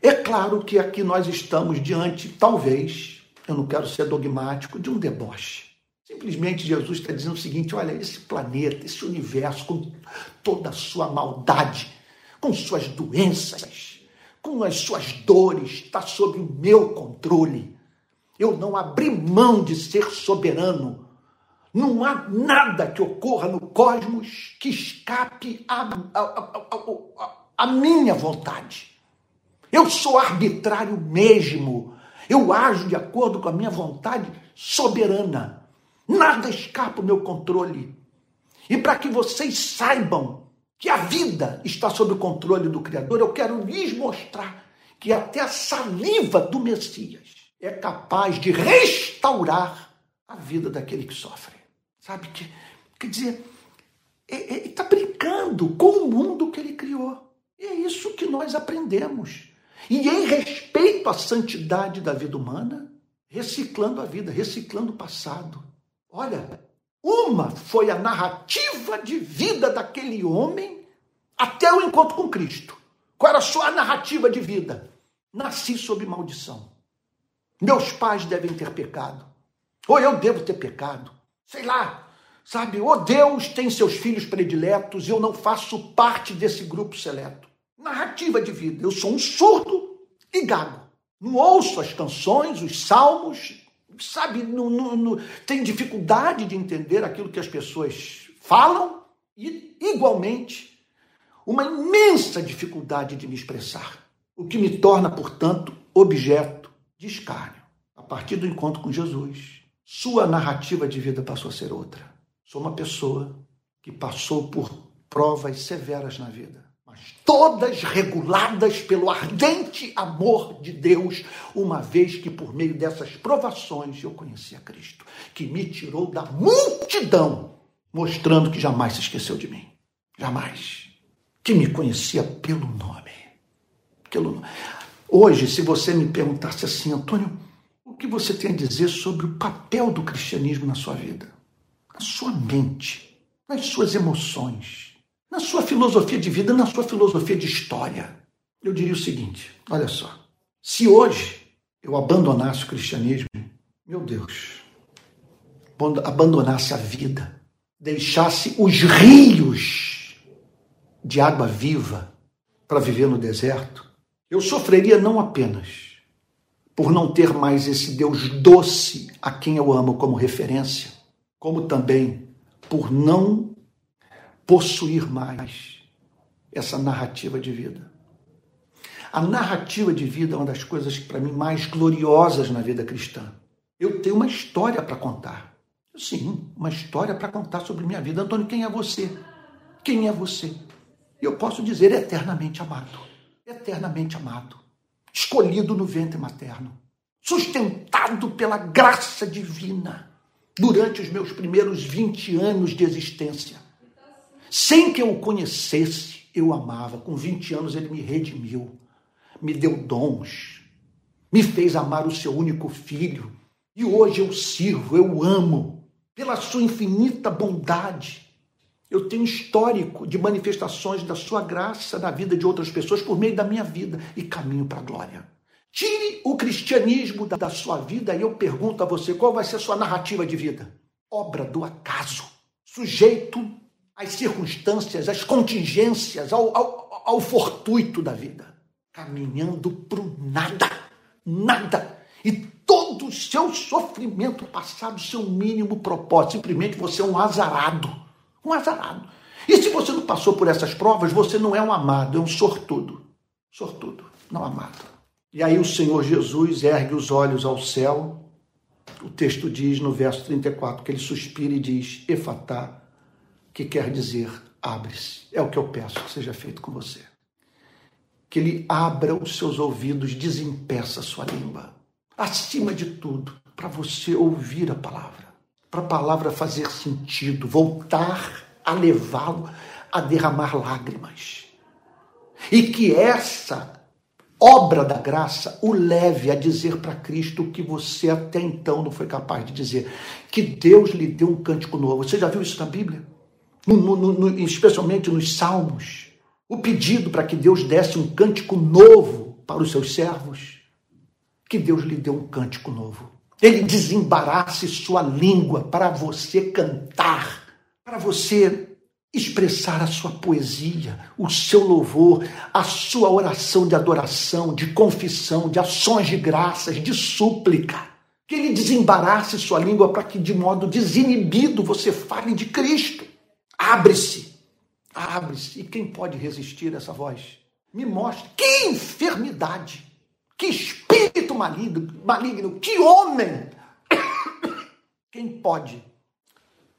é claro que aqui nós estamos diante, talvez, eu não quero ser dogmático, de um deboche. Simplesmente Jesus está dizendo o seguinte: olha, esse planeta, esse universo, com toda a sua maldade, com suas doenças, com as suas dores, está sob o meu controle. Eu não abri mão de ser soberano. Não há nada que ocorra no cosmos que escape a, a, a, a minha vontade. Eu sou arbitrário mesmo. Eu ajo de acordo com a minha vontade soberana. Nada escapa ao meu controle. E para que vocês saibam que a vida está sob o controle do Criador, eu quero lhes mostrar que até a saliva do Messias é capaz de restaurar a vida daquele que sofre. Sabe que quer dizer, ele está brincando com o mundo que ele criou. E é isso que nós aprendemos. E em respeito à santidade da vida humana, reciclando a vida, reciclando o passado. Olha, uma foi a narrativa de vida daquele homem até o encontro com Cristo. Qual era a sua narrativa de vida? Nasci sob maldição. Meus pais devem ter pecado. Ou eu devo ter pecado. Sei lá, sabe? Ou Deus tem seus filhos prediletos e eu não faço parte desse grupo seleto narrativa de vida. Eu sou um surdo e gago. Não ouço as canções, os salmos, sabe, não, não, não, tem dificuldade de entender aquilo que as pessoas falam e, igualmente, uma imensa dificuldade de me expressar. O que me torna, portanto, objeto de escárnio. A partir do encontro com Jesus, sua narrativa de vida passou a ser outra. Sou uma pessoa que passou por provas severas na vida todas reguladas pelo ardente amor de Deus, uma vez que por meio dessas provações eu conheci a Cristo, que me tirou da multidão, mostrando que jamais se esqueceu de mim. Jamais. Que me conhecia pelo nome. Pelo nome. Hoje, se você me perguntasse assim, Antônio, o que você tem a dizer sobre o papel do cristianismo na sua vida? Na sua mente, nas suas emoções, na sua filosofia de vida, na sua filosofia de história. Eu diria o seguinte: olha só, se hoje eu abandonasse o cristianismo, meu Deus, abandonasse a vida, deixasse os rios de água viva para viver no deserto, eu sofreria não apenas por não ter mais esse Deus doce a quem eu amo como referência, como também por não possuir mais essa narrativa de vida. A narrativa de vida é uma das coisas, para mim, mais gloriosas na vida cristã. Eu tenho uma história para contar. Sim, uma história para contar sobre minha vida. Antônio, quem é você? Quem é você? Eu posso dizer eternamente amado. Eternamente amado. Escolhido no ventre materno. Sustentado pela graça divina durante os meus primeiros 20 anos de existência. Sem que eu o conhecesse, eu amava. Com 20 anos ele me redimiu, me deu dons, me fez amar o seu único filho. E hoje eu sirvo, eu amo, pela sua infinita bondade. Eu tenho histórico de manifestações da sua graça na vida de outras pessoas por meio da minha vida e caminho para a glória. Tire o cristianismo da sua vida e eu pergunto a você qual vai ser a sua narrativa de vida? Obra do acaso, sujeito às circunstâncias, às contingências, ao, ao, ao fortuito da vida, caminhando para o nada, nada. E todo o seu sofrimento passado, seu mínimo propósito, simplesmente você é um azarado, um azarado. E se você não passou por essas provas, você não é um amado, é um sortudo, sortudo, não amado. E aí o Senhor Jesus ergue os olhos ao céu. O texto diz no verso 34 que ele suspira e diz: Efatá, que quer dizer abre-se. É o que eu peço que seja feito com você. Que ele abra os seus ouvidos, desempeça a sua língua. Acima de tudo, para você ouvir a palavra, para a palavra fazer sentido, voltar a levá-lo a derramar lágrimas. E que essa obra da graça o leve a dizer para Cristo o que você até então não foi capaz de dizer. Que Deus lhe deu um cântico novo. Você já viu isso na Bíblia? No, no, no, especialmente nos Salmos. O pedido para que Deus desse um cântico novo para os seus servos. Que Deus lhe deu um cântico novo. Ele desembarace sua língua para você cantar, para você expressar a sua poesia, o seu louvor, a sua oração de adoração, de confissão, de ações de graças, de súplica. Que ele desembarace sua língua para que, de modo desinibido, você fale de Cristo. Abre-se, abre-se. E quem pode resistir a essa voz? Me mostre que enfermidade, que espírito maligno, maligno que homem. Quem pode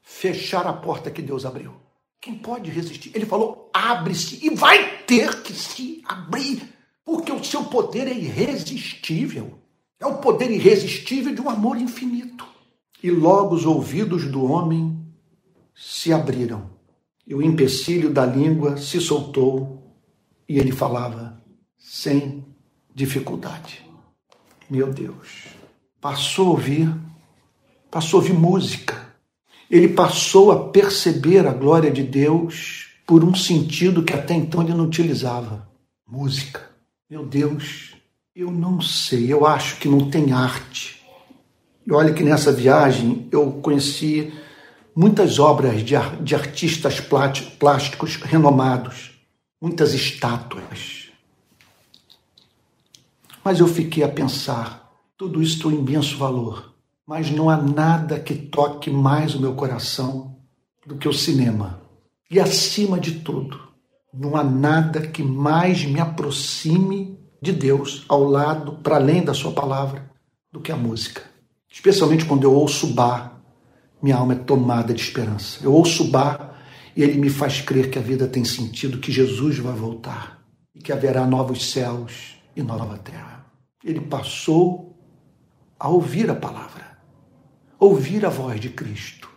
fechar a porta que Deus abriu? Quem pode resistir? Ele falou: abre-se e vai ter que se abrir, porque o seu poder é irresistível. É o poder irresistível de um amor infinito. E logo os ouvidos do homem se abriram, e o empecilho da língua se soltou, e ele falava sem dificuldade. Meu Deus. Passou a ouvir, passou a ouvir música ele passou a perceber a glória de Deus por um sentido que até então ele não utilizava: música. Meu Deus, eu não sei, eu acho que não tem arte. E olha que nessa viagem eu conheci muitas obras de, de artistas plásticos renomados, muitas estátuas. Mas eu fiquei a pensar: tudo isso tem um imenso valor mas não há nada que toque mais o meu coração do que o cinema. E acima de tudo, não há nada que mais me aproxime de Deus ao lado, para além da Sua palavra, do que a música. Especialmente quando eu ouço bar, minha alma é tomada de esperança. Eu ouço bar e ele me faz crer que a vida tem sentido, que Jesus vai voltar e que haverá novos céus e nova terra. Ele passou a ouvir a palavra ouvir a voz de Cristo.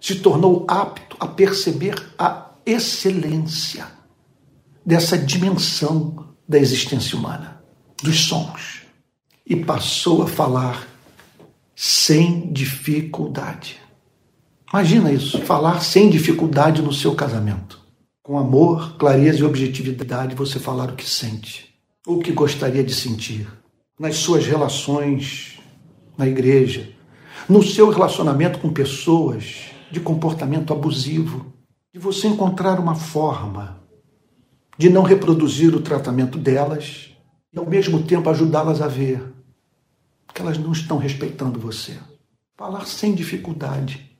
Se tornou apto a perceber a excelência dessa dimensão da existência humana, dos sons, e passou a falar sem dificuldade. Imagina isso, falar sem dificuldade no seu casamento. Com amor, clareza e objetividade, você falar o que sente, o que gostaria de sentir. Nas suas relações na igreja, no seu relacionamento com pessoas de comportamento abusivo, de você encontrar uma forma de não reproduzir o tratamento delas e ao mesmo tempo ajudá-las a ver que elas não estão respeitando você. Falar sem dificuldade,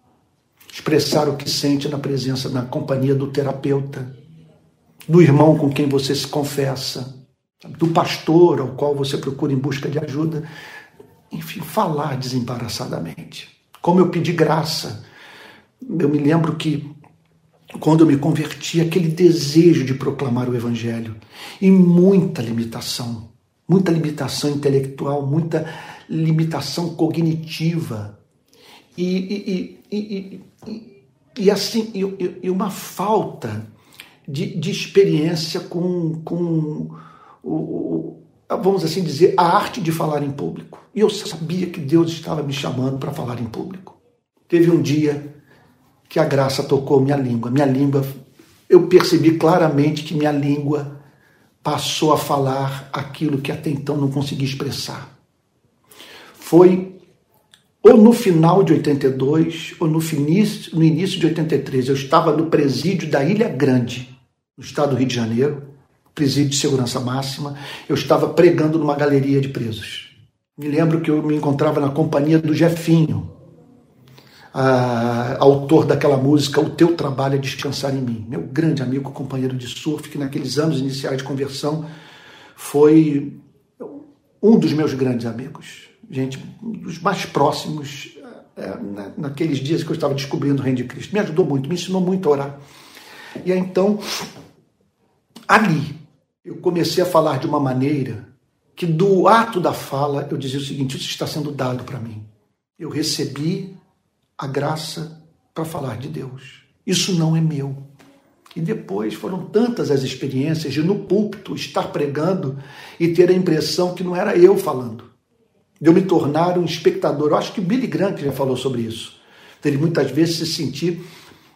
expressar o que sente na presença, na companhia do terapeuta, do irmão com quem você se confessa, do pastor ao qual você procura em busca de ajuda enfim, falar desembaraçadamente. como eu pedi graça. Eu me lembro que quando eu me converti, aquele desejo de proclamar o Evangelho e muita limitação, muita limitação intelectual, muita limitação cognitiva e, e, e, e assim e, uma falta de, de experiência com, com o, vamos assim dizer, a arte de falar em público. E eu sabia que Deus estava me chamando para falar em público. Teve um dia que a graça tocou minha língua. Minha língua, eu percebi claramente que minha língua passou a falar aquilo que até então não conseguia expressar. Foi ou no final de 82 ou no início, no início de 83. Eu estava no presídio da Ilha Grande, no estado do Rio de Janeiro, presídio de segurança máxima. Eu estava pregando numa galeria de presos. Me lembro que eu me encontrava na companhia do Jefinho, a, autor daquela música O Teu Trabalho é Descansar em Mim. Meu grande amigo, companheiro de surf, que naqueles anos iniciais de conversão foi um dos meus grandes amigos. Gente, dos mais próximos é, naqueles dias que eu estava descobrindo o Reino de Cristo. Me ajudou muito, me ensinou muito a orar. E aí, então, ali, eu comecei a falar de uma maneira que do ato da fala eu dizia o seguinte: isso está sendo dado para mim. Eu recebi a graça para falar de Deus. Isso não é meu. E depois foram tantas as experiências de no púlpito estar pregando e ter a impressão que não era eu falando. De eu me tornar um espectador. Eu acho que Billy Graham já falou sobre isso. Ele muitas vezes se sentir,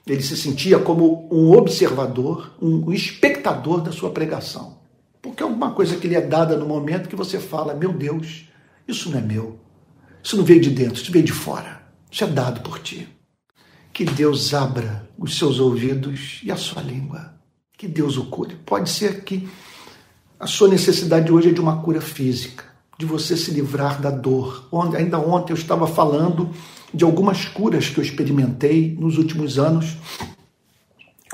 ele se sentia como um observador, um espectador da sua pregação. Porque é alguma coisa que lhe é dada no momento que você fala, meu Deus, isso não é meu. Isso não veio de dentro, isso veio de fora. Isso é dado por ti. Que Deus abra os seus ouvidos e a sua língua. Que Deus o cure. Pode ser que a sua necessidade hoje é de uma cura física, de você se livrar da dor. Ainda ontem eu estava falando de algumas curas que eu experimentei nos últimos anos.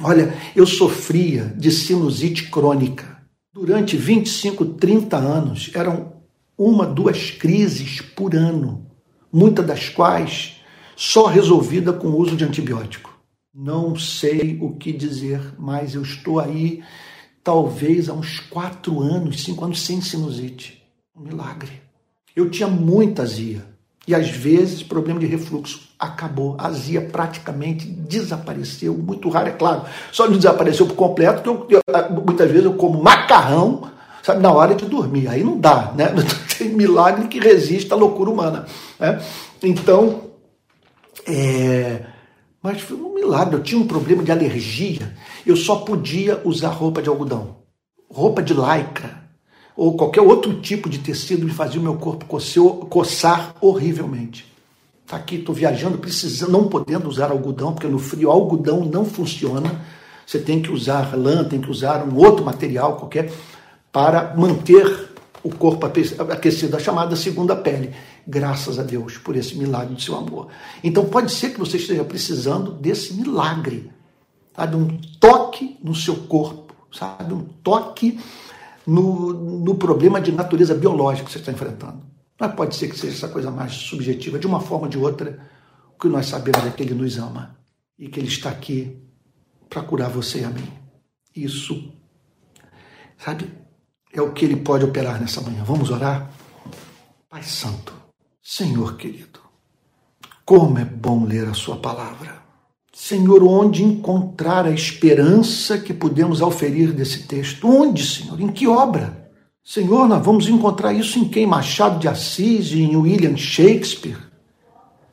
Olha, eu sofria de sinusite crônica. Durante 25, 30 anos, eram uma, duas crises por ano, muitas das quais só resolvida com o uso de antibiótico. Não sei o que dizer, mas eu estou aí talvez há uns quatro anos, cinco anos sem sinusite. Um milagre. Eu tinha muita azia e às vezes problema de refluxo acabou. A azia praticamente desapareceu, muito raro, é claro. Só não desapareceu por completo, porque eu, eu, muitas vezes eu como macarrão, sabe, na hora de dormir. Aí não dá, né? Não tem milagre que resista à loucura humana. Né? Então, é, mas foi um milagre. Eu tinha um problema de alergia. Eu só podia usar roupa de algodão, roupa de lycra ou qualquer outro tipo de tecido me fazia o meu corpo coçar horrivelmente. Tá aqui, estou viajando, precisando, não podendo usar algodão, porque no frio algodão não funciona. Você tem que usar lã, tem que usar um outro material qualquer para manter o corpo aquecido, a chamada segunda pele graças a Deus por esse milagre de seu amor. Então pode ser que você esteja precisando desse milagre, sabe? um toque no seu corpo, sabe? um toque no, no problema de natureza biológica que você está enfrentando. Mas pode ser que seja essa coisa mais subjetiva, de uma forma ou de outra, o que nós sabemos é que Ele nos ama e que Ele está aqui para curar você e a mim. Isso, sabe, é o que Ele pode operar nessa manhã. Vamos orar? Pai Santo, Senhor querido, como é bom ler a Sua palavra. Senhor, onde encontrar a esperança que podemos auferir desse texto? Onde, Senhor? Em que obra? Senhor, nós vamos encontrar isso em quem? Machado de Assis, em William Shakespeare.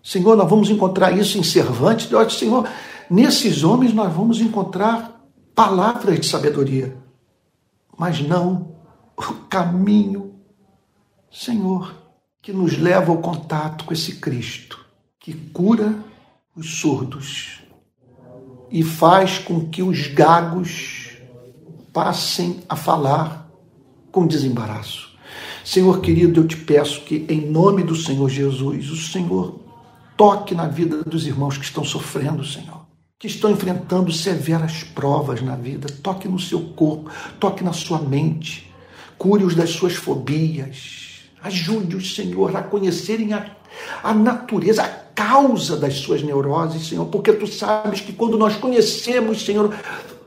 Senhor, nós vamos encontrar isso em Cervantes. Senhor, nesses homens nós vamos encontrar palavras de sabedoria, mas não o caminho, Senhor, que nos leva ao contato com esse Cristo, que cura os surdos e faz com que os gagos passem a falar com desembaraço. Senhor querido, eu te peço que, em nome do Senhor Jesus, o Senhor toque na vida dos irmãos que estão sofrendo, Senhor, que estão enfrentando severas provas na vida. Toque no seu corpo, toque na sua mente, cure-os das suas fobias, Ajude-os, Senhor, a conhecerem a, a natureza, a causa das suas neuroses, Senhor, porque tu sabes que quando nós conhecemos, Senhor,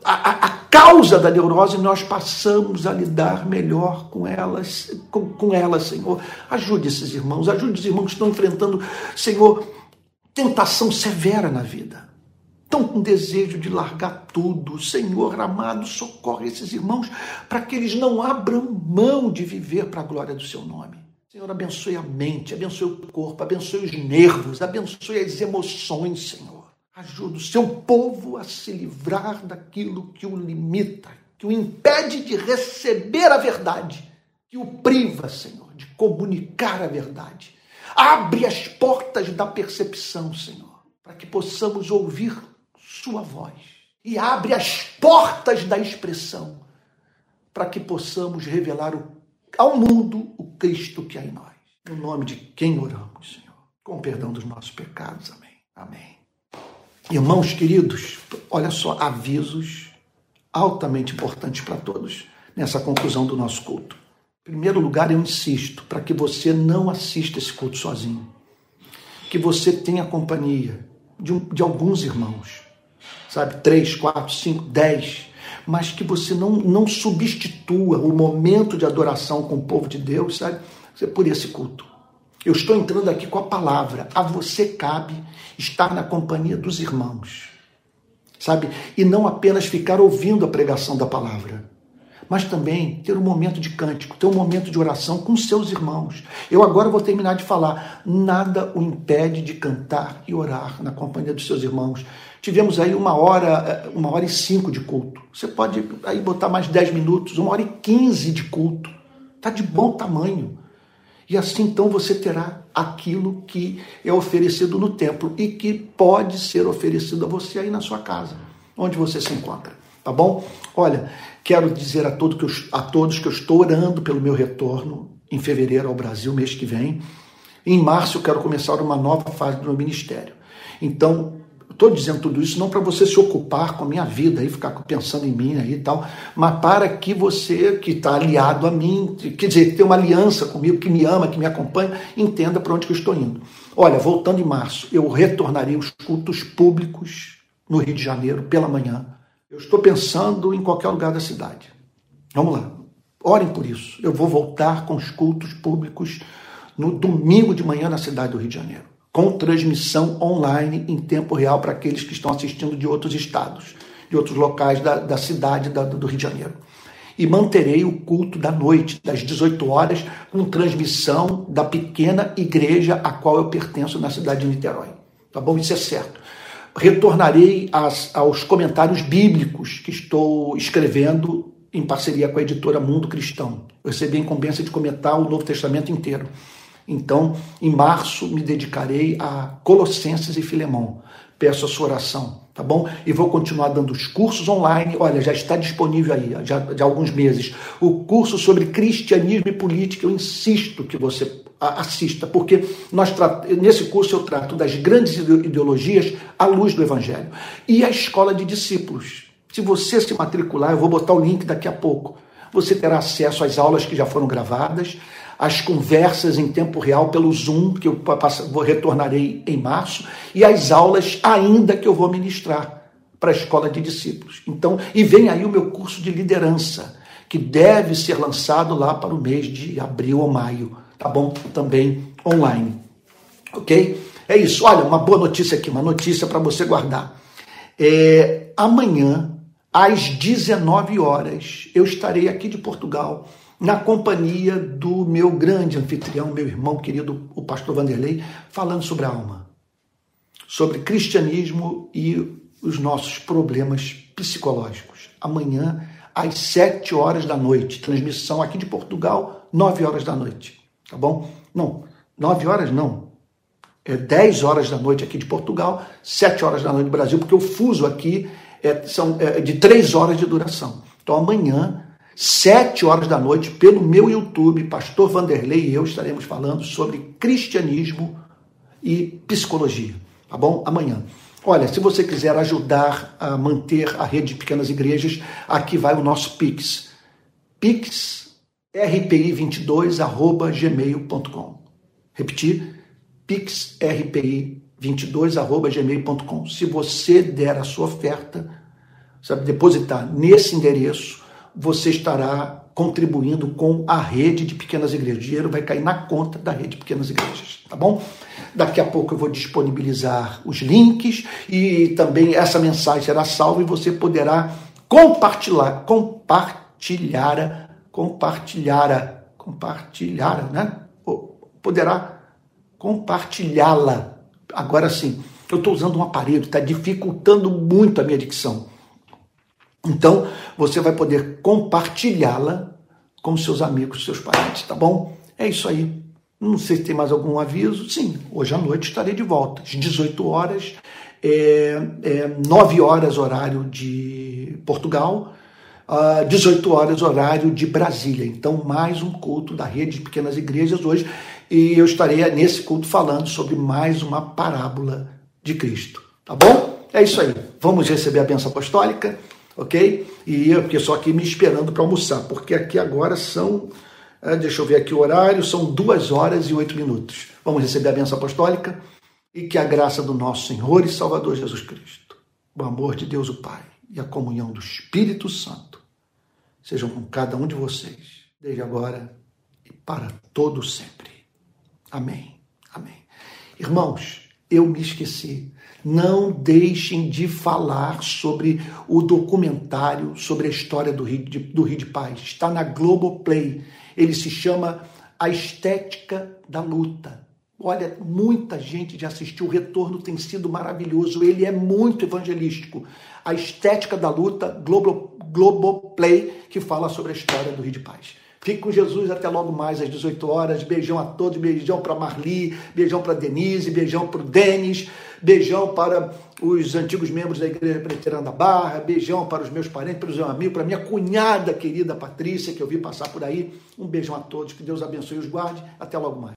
a, a, causa da neurose, nós passamos a lidar melhor com elas, com, com elas, Senhor. Ajude esses irmãos, ajude os irmãos que estão enfrentando, Senhor, tentação severa na vida. Estão com desejo de largar tudo. Senhor amado, socorre esses irmãos para que eles não abram mão de viver para a glória do seu nome. Senhor, abençoe a mente, abençoe o corpo, abençoe os nervos, abençoe as emoções, Senhor. Ajuda o seu povo a se livrar daquilo que o limita, que o impede de receber a verdade, que o priva, Senhor, de comunicar a verdade. Abre as portas da percepção, Senhor, para que possamos ouvir Sua voz. E abre as portas da expressão, para que possamos revelar ao mundo o Cristo que há em nós. No nome de quem oramos, Senhor, com perdão dos nossos pecados. Amém. Amém. Irmãos queridos, olha só, avisos altamente importantes para todos nessa conclusão do nosso culto. Em primeiro lugar, eu insisto para que você não assista esse culto sozinho, que você tenha companhia de, um, de alguns irmãos, sabe, três, quatro, cinco, dez, mas que você não, não substitua o momento de adoração com o povo de Deus, sabe, por esse culto. Eu estou entrando aqui com a palavra. A você cabe estar na companhia dos irmãos, sabe? E não apenas ficar ouvindo a pregação da palavra, mas também ter um momento de cântico, ter um momento de oração com seus irmãos. Eu agora vou terminar de falar. Nada o impede de cantar e orar na companhia dos seus irmãos. Tivemos aí uma hora, eh, uma hora e cinco de culto. Você pode aí botar mais dez minutos, uma hora e quinze de culto. Está de bom tamanho. E assim então você terá aquilo que é oferecido no templo e que pode ser oferecido a você aí na sua casa, onde você se encontra. Tá bom? Olha, quero dizer a, todo que eu, a todos que eu estou orando pelo meu retorno em fevereiro ao Brasil, mês que vem. Em março eu quero começar uma nova fase do meu ministério. Então, Estou dizendo tudo isso não para você se ocupar com a minha vida e ficar pensando em mim aí e tal, mas para que você que está aliado a mim, quer dizer, tem uma aliança comigo, que me ama, que me acompanha, entenda para onde que eu estou indo. Olha, voltando em março, eu retornarei os cultos públicos no Rio de Janeiro pela manhã. Eu estou pensando em qualquer lugar da cidade. Vamos lá. Orem por isso. Eu vou voltar com os cultos públicos no domingo de manhã na cidade do Rio de Janeiro com transmissão online em tempo real para aqueles que estão assistindo de outros estados, de outros locais da, da cidade da, do Rio de Janeiro. E manterei o culto da noite, das 18 horas, com transmissão da pequena igreja a qual eu pertenço na cidade de Niterói. Tá bom? Isso é certo. Retornarei aos comentários bíblicos que estou escrevendo em parceria com a editora Mundo Cristão. Eu recebi a incumbência de comentar o Novo Testamento inteiro. Então, em março, me dedicarei a Colossenses e Filemão. Peço a sua oração, tá bom? E vou continuar dando os cursos online. Olha, já está disponível aí, já de alguns meses. O curso sobre cristianismo e política, eu insisto que você assista, porque nós nesse curso eu trato das grandes ideologias à luz do Evangelho. E a escola de discípulos. Se você se matricular, eu vou botar o link daqui a pouco. Você terá acesso às aulas que já foram gravadas, as conversas em tempo real pelo Zoom, que eu retornarei em março, e as aulas ainda que eu vou ministrar para a escola de discípulos. Então, e vem aí o meu curso de liderança, que deve ser lançado lá para o mês de abril ou maio, tá bom? Também online. Ok? É isso. Olha, uma boa notícia aqui, uma notícia para você guardar. É, amanhã, às 19 horas, eu estarei aqui de Portugal na companhia do meu grande anfitrião, meu irmão querido, o pastor Vanderlei, falando sobre a alma, sobre cristianismo e os nossos problemas psicológicos. Amanhã, às sete horas da noite, transmissão aqui de Portugal, nove horas da noite, tá bom? Não, nove horas não, é dez horas da noite aqui de Portugal, sete horas da noite do Brasil, porque o fuso aqui é, são é, de três horas de duração. Então amanhã sete horas da noite, pelo meu YouTube, Pastor Vanderlei e eu estaremos falando sobre cristianismo e psicologia, tá bom? Amanhã. Olha, se você quiser ajudar a manter a rede de pequenas igrejas, aqui vai o nosso Pix. Pix rpi22 gmail.com. Repetir, pixrpi22 22@gmail.com. Se você der a sua oferta, sabe, depositar nesse endereço, você estará contribuindo com a rede de pequenas igrejas. O dinheiro vai cair na conta da rede de pequenas igrejas, tá bom? Daqui a pouco eu vou disponibilizar os links e também essa mensagem será salva e você poderá compartilhar, compartilhar, compartilhar, compartilhar, né? Poderá compartilhá-la. Agora sim, eu estou usando um aparelho, está dificultando muito a minha dicção. Então, você vai poder compartilhá-la com seus amigos, seus parentes, tá bom? É isso aí. Não sei se tem mais algum aviso. Sim, hoje à noite estarei de volta, às 18 horas, é, é, 9 horas horário de Portugal, uh, 18 horas horário de Brasília. Então, mais um culto da rede de pequenas igrejas hoje. E eu estarei nesse culto falando sobre mais uma parábola de Cristo. Tá bom? É isso aí. Vamos receber a benção apostólica ok? E eu porque só aqui me esperando para almoçar, porque aqui agora são, é, deixa eu ver aqui o horário, são duas horas e oito minutos. Vamos receber a benção apostólica e que a graça do nosso Senhor e Salvador Jesus Cristo, o amor de Deus o Pai e a comunhão do Espírito Santo sejam com cada um de vocês, desde agora e para todo sempre. Amém. Amém. Irmãos, eu me esqueci não deixem de falar sobre o documentário sobre a história do Rio de, do Rio de Paz. Está na Globoplay. Ele se chama A Estética da Luta. Olha, muita gente já assistiu, o retorno tem sido maravilhoso, ele é muito evangelístico. A Estética da Luta, Globo, Globoplay, que fala sobre a história do Rio de Paz. Fique com Jesus até logo mais às 18 horas. Beijão a todos, beijão para Marli, beijão para Denise, beijão para o Denis, beijão para os antigos membros da Igreja Preterana da Barra, beijão para os meus parentes, para os meus amigos, para minha cunhada querida Patrícia, que eu vi passar por aí. Um beijão a todos, que Deus abençoe e os guarde. Até logo mais.